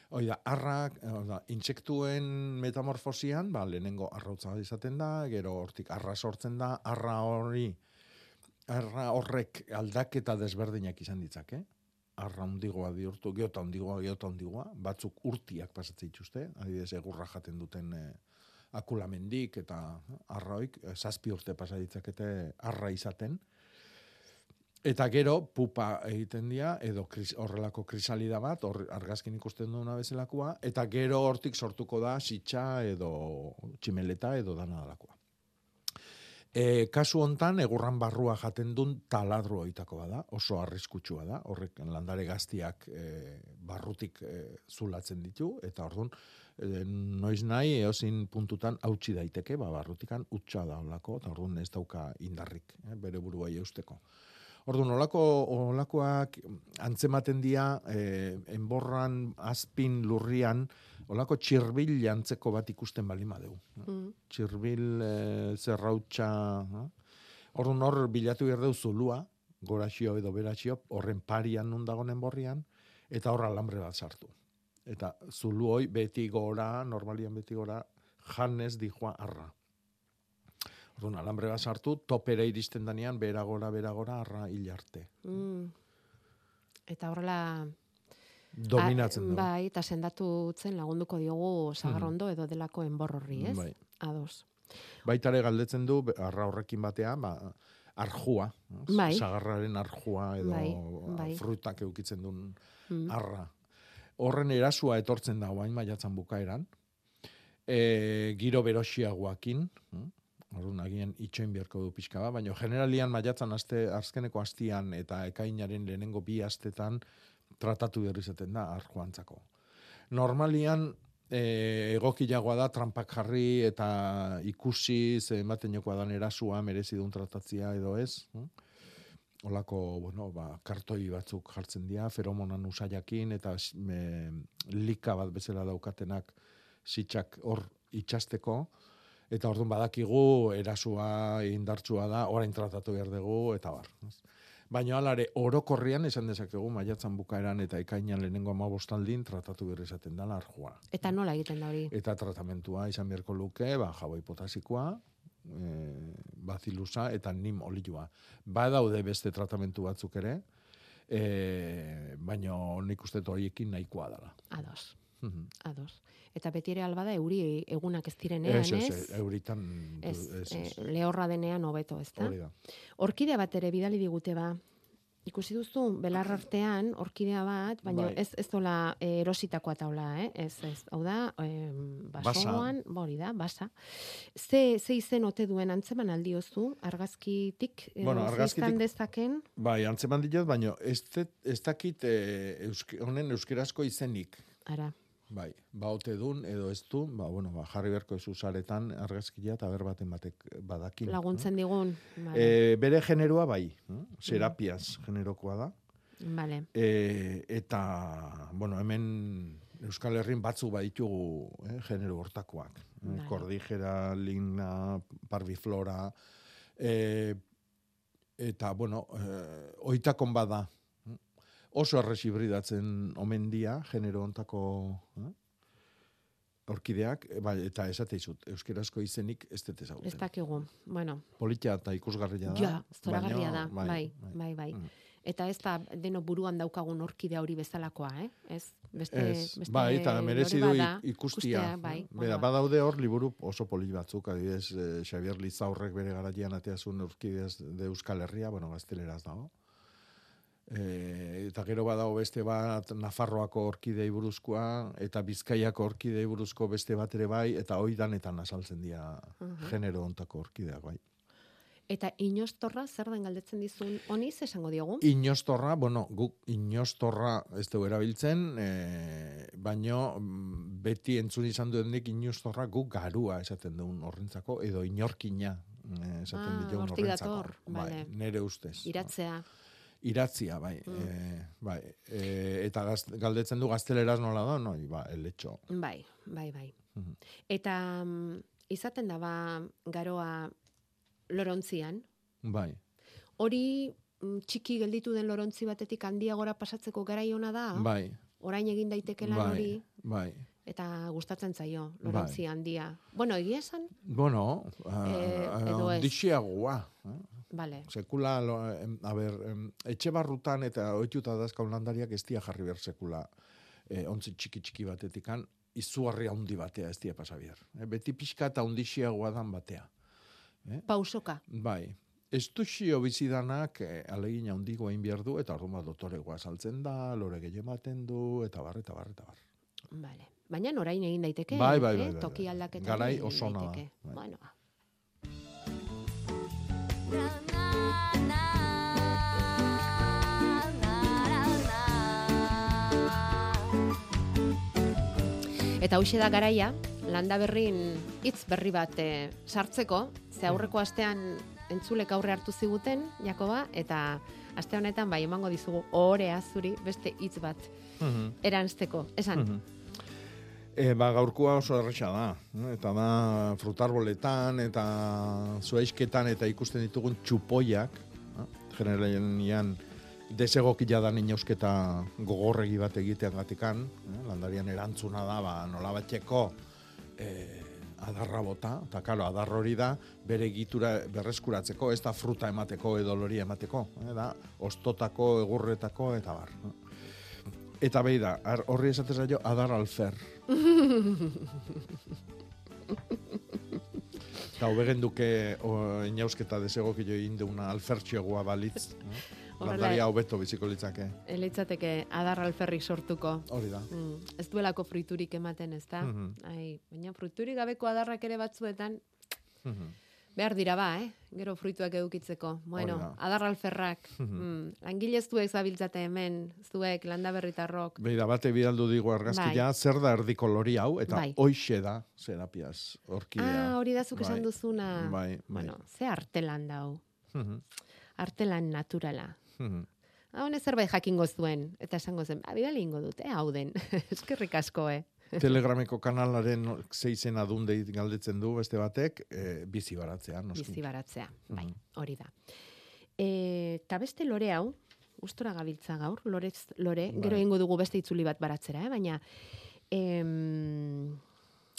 Hoi da, arrak, eh, da, intsektuen metamorfosian, ba, lehenengo arrautza izaten da, gero hortik arra sortzen da, arra hori, arra horrek aldaketa desberdinak izan ditzake, arra hundigoa bihurtu, geota hundigoa, geota hundigoa, batzuk urtiak pasatzen dituzte, adibidez egurra jaten duten eh, akulamendik eta arraoik, eh, zazpi urte pasa ditzakete arra izaten, Eta gero, pupa egiten dira, edo kris, horrelako krisalida bat, hor, argazkin ikusten duena bezalakoa, eta gero hortik sortuko da sitxa edo tximeleta edo dana dalakoa. E, kasu hontan, egurran barrua jaten duen taladro oitako bada, oso arriskutsua da, horrek landare gaztiak e, barrutik e, zulatzen ditu, eta orduan, e, noiz nahi, eozin puntutan hautsi daiteke, ba, barrutikan utxa da olako, eta orduan ez dauka indarrik, eh, bere burua eusteko. Orduan, olako, olakoak antzematen dira, eh, enborran, azpin, lurrian, olako txirbil jantzeko bat ikusten balima dugu. Mm. Txirbil, eh, zerrautxa, eh? Orduan hor bilatu dugu zulua, goraxio edo beraxio, horren parian nun dagoen borrian, eta hor alambre bat sartu. Eta zulu hoi beti gora, normalian beti gora, janez dijoa arra. Orduan, alambre bat sartu, topera iristen danean, bera gora, bera gora, arra hil arte. Mm. Eta horrela... Dominatzen du. Bai, eta sendatu zen lagunduko diogu sagarrondo edo delako enbor horri, ez? Bai. Ados. Baitare galdetzen du, arra horrekin batean, ba, arjua? Bai. sagarraren arjua edo Bai, bai. frutak eukitzen duen Mm. arra. Horren erasua etortzen da guain maiatzan bukaeran, e, giro beroxiagoakin, hm? Orduan agian itxoin beharko du pixka bat, baina generalian maiatzan aste, azkeneko astian eta ekainaren lehenengo bi astetan tratatu behar izaten da arjoantzako. Normalian e, egokiagoa da trampak jarri eta ikusi ze ematen jokoa dan erasua merezi duen tratatzia edo ez. hm? Olako, bueno, ba, kartoi batzuk jartzen dira, feromonan usaiakin eta me, lika bat bezala daukatenak sitxak hor itxasteko, eta orduan badakigu erasua indartsua da, orain tratatu behar dugu, eta bar. Baina alare, orokorrian esan dezakegu maiatzan bukaeran eta ekainan lehenengo amabostaldin tratatu behar esaten da larjua. Eta nola egiten da hori? Eta tratamentua izan beharko luke, ba, jaboi potasikoa, e, bazilusa eta nim olioa. Badaude beste tratamentu batzuk ere, e, baina nik uste horiekin nahikoa dela. Ados. Mhm. Ados. Eta beti ere alba da euri egunak ez direnean, Ez, ez? euritan, Ez, ez, eh, ez. lehorra denean hobeto, ez da? Orkidea bat ere bidali digute ba. Ikusi duzu, belar artean, orkidea bat, baina Bai. ez ez dola eh, erositakoa taula, eh? Ez, ez. Hau da, em, basoan, hori da, basa. Ze, ze izen ote duen antzeman aldiozu, argazkitik, edo Bueno, argazkitik- dezaken, Bai, antzeman diot, baina ez, ez dakit eh, euske, honen euskerazko izenik. ara. Bai, ba ote dun edo ez du, ba, bueno, ba, jarri berko ezu saretan argazkia eta ber baten batek badakin. Laguntzen digun. Vale. E, bere generoa bai, eh? serapiaz generokoa da. Vale. E, eta, bueno, hemen Euskal Herrin batzu baditugu eh, genero hortakoak. Eh, Vale. Kordijera, ligna, parviflora, e, eta, bueno, e, oitakon bada. Oso errez hibridatzen omen dia, genero ontako eh, orkideak, e, bai, eta esate izut, euskerazko izenik ez dut Ez ezagutzen. dakigu. Bueno, Politia eta ikusgarria da. ja, zoragarria da. Bai, bai, bai. Mm. Eta ez da deno buruan daukagun orkidea hori bezalakoa, eh? Ez, beste, Ez, beste bai, eta merezi du ikustia. bai. Bera, badaude hor liburu oso poli batzuk, adibidez, eh, Xavier Lizaurrek bere garaian ateazun urkidez de Euskal Herria, bueno, gazteleraz dago. E, eta gero badago beste bat Nafarroako orkidei buruzkoa, eta Bizkaiako orkidei buruzko beste bat ere bai, eta hoi danetan asaltzen dira genero ontako orkideak bai. Eta inostorra zer den galdetzen dizun honi esango diogu? Inostorra, bueno, guk inostorra ez dugu erabiltzen, e, baino mm, beti entzun izan duenik inostorra guk garua esaten dugun horrentzako, edo inorkina eh, esaten Ah, hortik horrentzako. dator, bai, vale. nere ustez. Iratzea. Iratzia, bai. Mm. E, bai. E, eta gaz, galdetzen du gazteleraz nola da, no, ba, el hecho. Bai, bai, bai. Mhm. Eta mm, izaten da ba garoa lorontzian, Bai. hori mm, txiki gelditu den lorontzi batetik handiagora pasatzeko garai ona da. Bai. Orain egin daitekeela bai. hori Bai. eta gustatzen zaio lorontzi handia. Bueno, egia esan, Bueno, uh, edo ez. Vale. Sekula, lo, em, a ber, em, etxe barrutan eta oituta dazkaun landariak ez dia jarri behar sekula eh, ontzi txiki txiki batetikan, izugarri handi batea ez dia pasabier. Eh, beti pixka eta ondixiagoa dan batea. Eh? Pausoka. Bai. Ez du xio bizidanak eh, alegin handigo egin behar du, eta orduan bat dotoregoa saltzen da, lore gehien ematen du, eta bar, eta bar, eta bar. Vale. Baina orain egin daiteke, Bai, bai, bai, eh? bai, toki bai. aldaketa Garai oso daiteke. bai. Bueno. Eta hauxe da garaia, landa berrin hitz berri bat eh, sartzeko, ze aurreko astean entzulek aurre hartu ziguten, Jakoba, eta aste honetan bai emango dizugu orea zuri beste hitz bat Mhm. eranzteko. Esan, Mhm. E, ba, gaurkoa oso erresa da. Eta da frutarboletan eta zuaizketan eta ikusten ditugun txupoiak. Generalian desegokia da inausketa gogorregi bat egitean gatikan. Landarian erantzuna da, ba, nola batxeko eh, adarra bota. Eta kalo, adar hori da bere egitura berreskuratzeko, ez da fruta emateko edo lori emateko. Eh, da, ostotako, egurretako eta bar. Eta behi da, horri esatez zaio adar alfer. Eta hobegen duke o, inausketa desegokio egin deuna alfertxegoa balitz. Horrela- Landaria hobeto biziko litzake. Elitzateke adar alferrik sortuko. Hori da. Mm, ez duelako friturik ematen, ez da? Mhm. Ai, baina friturik gabeko adarrak ere batzuetan Mhm. Behar dira ba, eh? Gero fruituak edukitzeko. Bueno, da. adar alferrak. <laughs> Mhm. mm, langile zuek zabiltzate hemen, zuek landa berritarrok. Behi da, bate bidaldu digu argazkia, Bai. zer da erdiko lori hau, eta Bai. hoixe da, zerapiaz, orkidea. Ah, hori da zuk esan Bai. duzuna. Bai, bai. Bueno, ze artelan dau. Mhm. Artelan naturala. Mhm. Hau honez zerbait jakingo zuen, eta esango zen, ah, bidali ingo dut, eh, hau den. <laughs> Eskerrik asko, eh. <laughs> Telegrameko kanalaren zeizen adundei galdetzen du beste batek, e, bizi baratzea, noski. Bizi baratzea, bai, Mhm. hori da. E, ta beste lore hau, gustora gabiltza gaur, lorez, lore, Bai. gero egingo dugu beste itzuli bat baratzera, eh? baina em,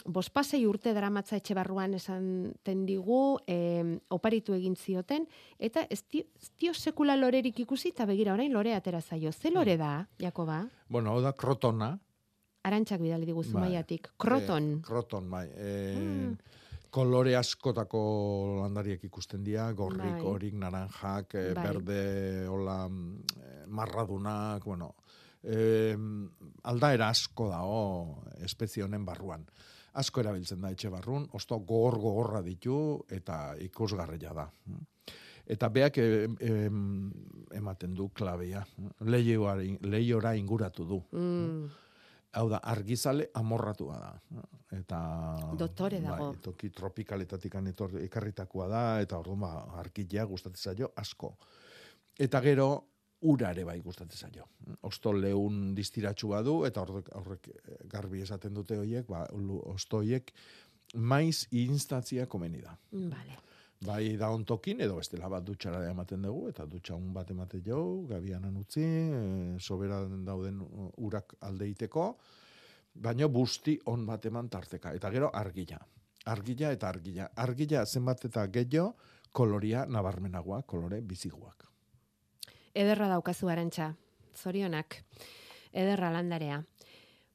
bospasei urte daramatza etxe barruan esan tendigu, em, oparitu egin zioten, eta ez dio, ez dio sekula lorerik ikusi, eta begira orain lore atera zaio. Ze lore da, Jakoba? Bueno, hau da krotona. Arantxak bidali digu Bai. zumaiatik. Kroton. Eh, kroton, bai. E, Mm. Kolore askotako landariak ikusten dira, gorrik, Bai. horik, naranjak, eh, Bai. berde, hola, marradunak, bueno, eh, aldaera asko dago espezie honen barruan. Asko erabiltzen da etxe barrun, osto gogor gogorra ditu eta ikusgarria da. Eta beak eh, em, ematen du klabea. Leiora inguratu du. Mm. Hau da, argizale amorratua da. Eta... Doktore dago. Bai, toki tropikaletatik etor, ekarritakoa da, eta orduan ba, argila gustatzen zaio asko. Eta gero, ura ere bai gustatzen zaio. Osto leun distiratsua du, eta horrek, horrek eh, garbi esaten dute hoiek, ba, lu- osto hoiek, maiz instatzia komeni da. Vale. Bai da ontokin, edo bestela bat dutxara ematen dugu, eta dutxa un bat ematen jo, gabianan utzi, e, soberan dauden urak aldeiteko, baina busti on bat eman tarteka. Eta gero argila. Argila eta argila. Argila zenbat eta gehiago, koloria nabarmenagoa, kolore biziguak. Ederra daukazu arantxa. Zorionak. Ederra landarea.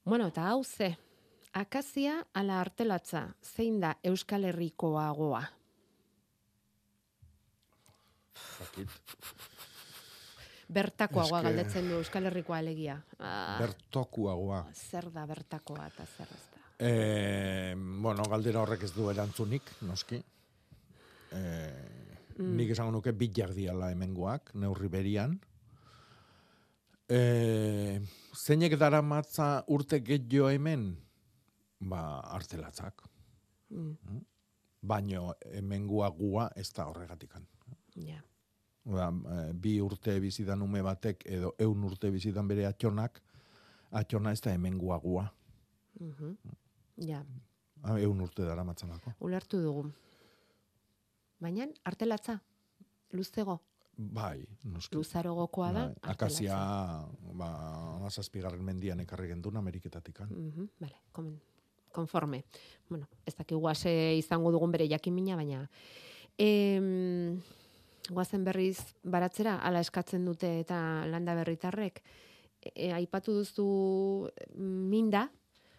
Bueno, eta hau ze. Akazia ala artelatza, zein da Euskal Herrikoagoa? Zakit. Bertakoagoa Eske- galdetzen du Euskal Herrikoa alegia. Ah, Bertokuagoa. zer da bertakoa eta zer ez da. E, bueno, galdera horrek ez du erantzunik, noski. E, Mm. Nik esango nuke bitak diala hemengoak, neurri berian. E, zeinek dara matza urte gehiago hemen? Ba, artelatzak. Mm. Baino hemengua gua ez da horregatikan. Ja. Oda, e, bi urte bizidan ume batek edo eun urte bizidan bere atxonak, atxona ez da hemengua gua. Mhm. Ja, Ah, Eun urte dara matzalako. ulertu dugu. Baina artelatza, luzego, Bai, noski. luzarogokoa da, Bai, Akazia, ba, amazazpigarren mendian ekarri gendun Ameriketatikan. Mhm, vale, komen, konforme. Bueno, ez dakigu ase izango dugun bere jakimina, baina em, guazen berriz baratzera, ala eskatzen dute eta landa berritarrek. E, e, aipatu duzu mm, minda,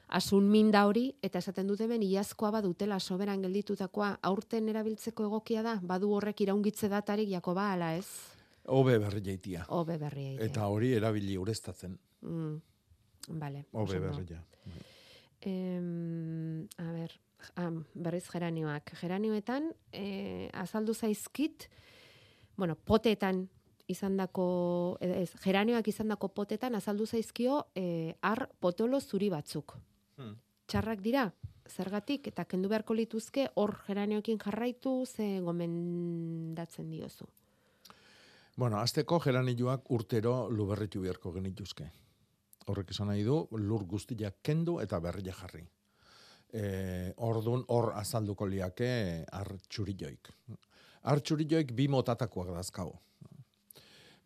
asun minda hori, eta esaten dute ben, iazkoa badutela soberan gelditutakoa, aurten erabiltzeko egokia da, badu horrek iraungitze datarik Jakoba, ala ez? Obe berri jaitia. Obe berri egitea. Eta hori erabili ureztatzen. Mm, vale. Obe berri ja. Em, a ber, am, berriz geranioak. Geranioetan, eh, azaldu zaizkit, bueno, potetan izandako, ez, geranioak izandako potetan azaldu zaizkio eh, ar potolo zuri batzuk. Hmm. Txarrak dira, zergatik, eta kendu beharko lituzke hor geranioekin jarraitu, ze gomendatzen diozu. Bueno, azteko geranilloak urtero luberritu beharko genituzke. Horrek esan nahi du, lur guztiak kendu eta berria jarri. E, ordun hor azalduko liake ar txurilloik. Ar txurilloik bi motatakoak dazkau.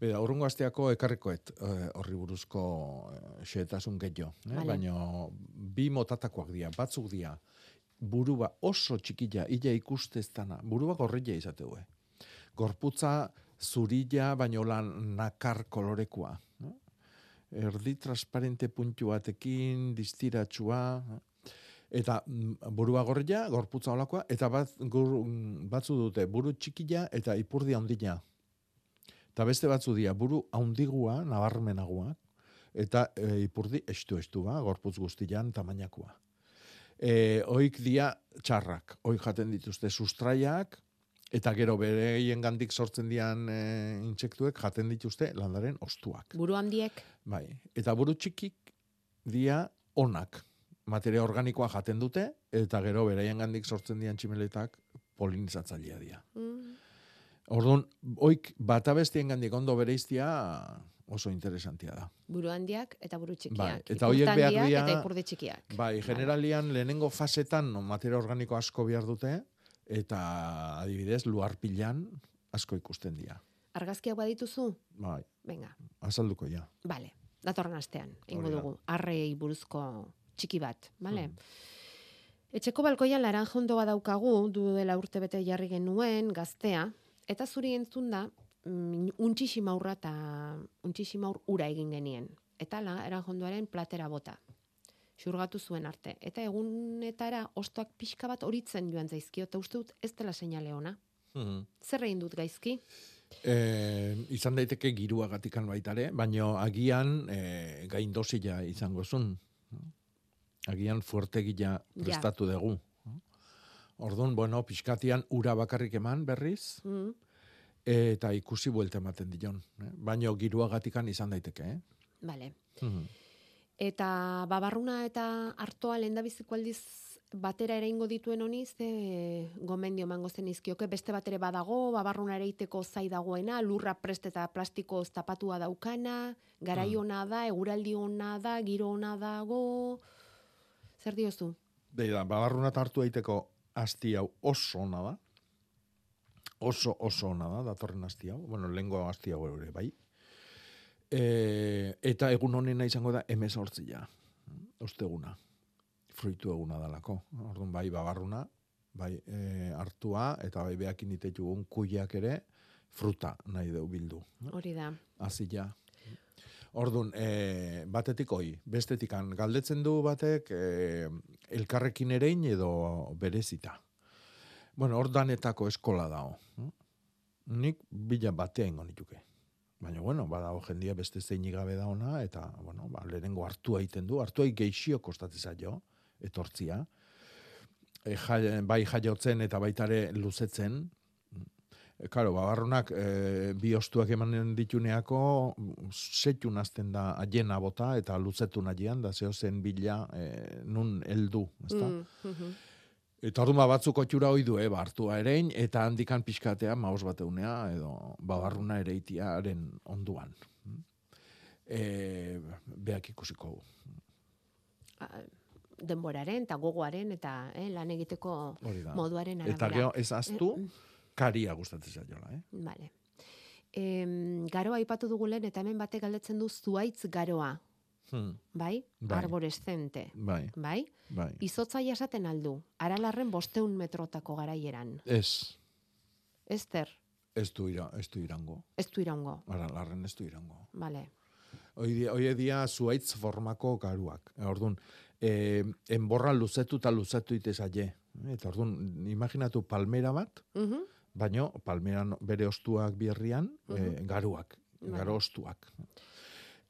Beda, urrungo asteako ekarrikoet eh, horri buruzko eh, xehetasun gehiago. Eh? Vale. Baina bi motatakoak dira, batzuk dira, burua oso txikila, illa ikusteztana, burua gorrilla izateu. Eh? Gorputza zurilla, baino lan nakar kolorekoa. Eh? Erdi transparente puntu batekin, distiratsua, eh? Eta mm, burua gorrilla, gorputza olakoa, eta bat, gur, mm, batzu dute buru txikila eta ipurdi handina. Eta beste batzu dira buru haundigua, nabarmenagoa, eta e, ipurdi estu-estua, gorputz guztian tamainakoa. E, oik dia txarrak, oik jaten dituzte sustraiak, eta gero bereien gandik sortzen dian e, intsektuek jaten dituzte landaren ostuak. Buru handiek, Bai, eta buru txikik dia onak. Materia organikoa jaten dute, eta gero beraien gandik sortzen dian tximeletak polinizatzailea dira. mm, Orduan, oik bata bestien gandik ondo bereiztia oso interesantia da. buru handiak eta buru txikiak. Bai, eta horiek behar dira- Eta ipurdi txikiak. Bai, generalian lehenengo fasetan no, materia organiko asko behar dute, eta adibidez, luarpilan asko ikusten dira. Argazkiak badituzu? Bai, Venga, azalduko ja. Bale, datorren astean, ingo dugu, arrei buruzko txiki bat, bale? Etxeko balkoian laranjondoa daukagu, duela urte bete jarri genuen, gaztea, eta zuri entzun da, mm, untxiximaurra eta untxiximaur ura egin genien. Eta laranjondoaren platera bota. Xurgatu zuen arte. Eta egunetara ostoak pixka bat horitzen joan zaizkio, eta uste dut ez dela seinale ona. Mhm. Zer egin dut gaizki? E, izan daiteke giruagatikan baitare, baino agian e, gain dosila izango zun. Agian fuertegia prestatu dugu. Orduan, bueno, pixkatian ura bakarrik eman berriz, Mm. eta ikusi buelta ematen dion. Eh? Baino giruagatikan izan daiteke, eh? Bale. Mhm. Eta babarruna eta hartoa lehendabiziko aldiz batera ere ingo dituen honi, ze gomendio emango zen izkioke, beste bat ere badago, babarruna ere iteko zai dagoena, lurra prest eta plastiko tapatua daukana, garai ona da, eguraldi ona da, giro ona dago, zer diozu? Beida, babarruna hartu daiteko asti hau oso ona da. Oso, oso ona da, datorren asti hau. Bueno, lengo asti hau ere, bai. E, eta egun honena izango da emezortzia. Osteguna. Fruitu eguna dalako. Orduan, bai, babarruna, bai, e, hartua, eta bai, behakin ditetugun kuiak ere, fruta nahi deu bildu. Hori da. Azila. Orduan, e, batetik hoi, bestetikan, galdetzen du batek e, elkarrekin erein edo berezita. Bueno, hor danetako eskola dago. Nik bila batea ingo nituke. Baina, bueno, badago jendia beste zein gabe da ona, eta, bueno, ba, lehenengo hartua egiten du, hartua geixio kostatzen jo, etortzia. E, jai, bai jaiotzen eta baitare luzetzen, Karo, babarrunak e, bi ostuak emanen dituneako setxun azten da aiena bota eta luzetu nahian, da zeo zen bila e, nun heldu, ezta? Mm, mhm. Eta orduan ba, batzuk otxura hoi du, eh, hartua erein, eta handikan pixkatea maus bateunea, edo babarruna ereitiaren onduan. E, beak ikusiko. Denboraren eta gogoaren eta eh, lan egiteko moduaren arabera. Eta gero ez aztu, Eh, karia gustatzen zaiola, eh? Vale. Em, garoa aipatu dugu lehen eta hemen batek galdetzen du zuaitz garoa, Hmm. bai? Bai. Arborescente. Bai. Bai? Bai. Izotza jasaten aldu, aralarren bosteun metrotako garaieran. Ez, Ester, ez du, ira, ez du irango. ez du irango. Ara, larren ez du irango. Vale. Hoi dia, zuaitz formako garuak. Orduan, e, enborra luzetu eta luzetu ite zaie. Eta orduan, imaginatu palmera bat, Mhm. Baino palmeran bere ostuak bierrian, e, garuak, Vale. garo ostuak.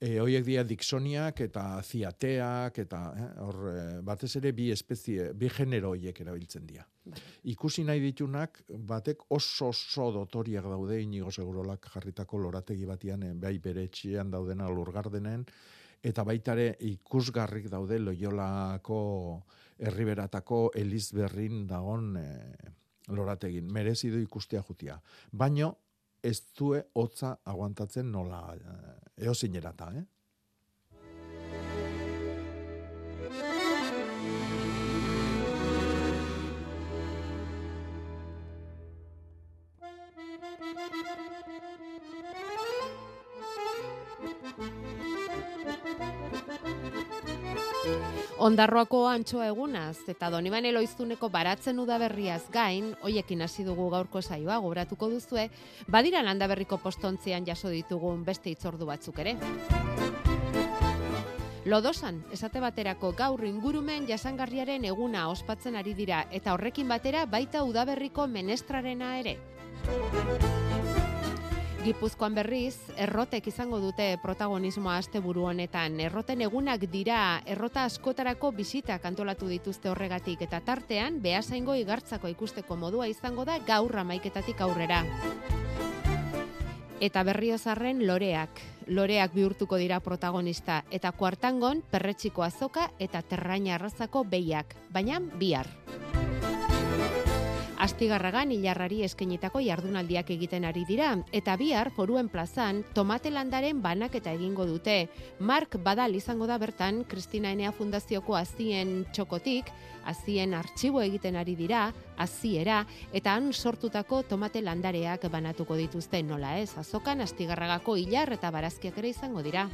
E, hoiek dia diksoniak eta ziateak eta eh, hor eh, batez ere bi espezie, bi genero hoiek erabiltzen dira. Ikusi nahi ditunak batek oso oso dotoriak daude inigo segurolak jarritako lorategi batian eh, bai bere etxean daudena lurgardenen eta baitare ikusgarrik daude Loiolako herriberatako Elizberrin dagon eh, lorategin. Merezi du ikustea jutia. Baino ez due hotza aguantatzen nola eozinerata, eh? Ondarroako antxoa egunaz eta Doniban Eloiztuneko baratzen udaberriaz gain, hoiekin hasi dugu gaurko saioa gogratuko duzue, badira landaberriko postontzian jaso ditugun beste itzordu batzuk ere. Lodosan, esate baterako gaur ingurumen jasangarriaren eguna ospatzen ari dira eta horrekin batera baita udaberriko menestrarena ere. Gipuzkoan berriz, errotek izango dute protagonismoa asteburu honetan. Erroten egunak dira, errota askotarako bisitak antolatu dituzte horregatik eta tartean, behasaingo igartzako ikusteko modua izango da gaur amaiketatik aurrera. Eta berriozarren loreak. Loreak bihurtuko dira protagonista eta kuartangon perretxiko azoka eta terraina arrazako behiak, baina bihar. Astigarragan hilarrari eskenitako jardunaldiak egiten ari dira, eta bihar foruen plazan tomate landaren banaketa egingo dute. Mark Badal izango da bertan, Kristina Enea Fundazioko azien txokotik, azien artxibo egiten ari dira, aziera, eta han sortutako tomate landareak banatuko dituzte nola ez, azokan astigarragako hilar eta barazkiak ere izango dira.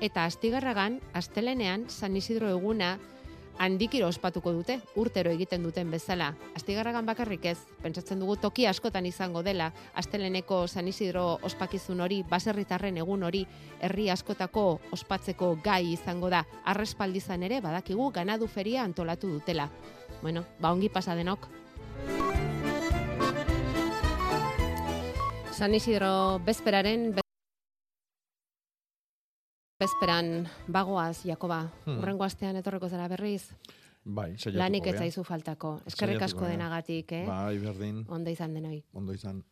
Eta astigarragan, astelenean, San Isidro eguna, handikiro ospatuko dute, urtero egiten duten bezala. Astigarragan bakarrik ez, pentsatzen dugu toki askotan izango dela, asteleneko San Isidro ospakizun hori, baserritarren egun hori, herri askotako ospatzeko gai izango da. Arrespaldizan ere, badakigu, ganadu feria antolatu dutela. Bueno, ba ongi pasa denok. San Isidro bezperaren bezperan bagoaz, Jakoba. Hmm. Urrengo astean etorreko zara berriz. Bai, Lanik ez zaizu faltako. Eskerrik asko denagatik, eh? Bai, berdin. Ondo izan denoi. Ondo izan.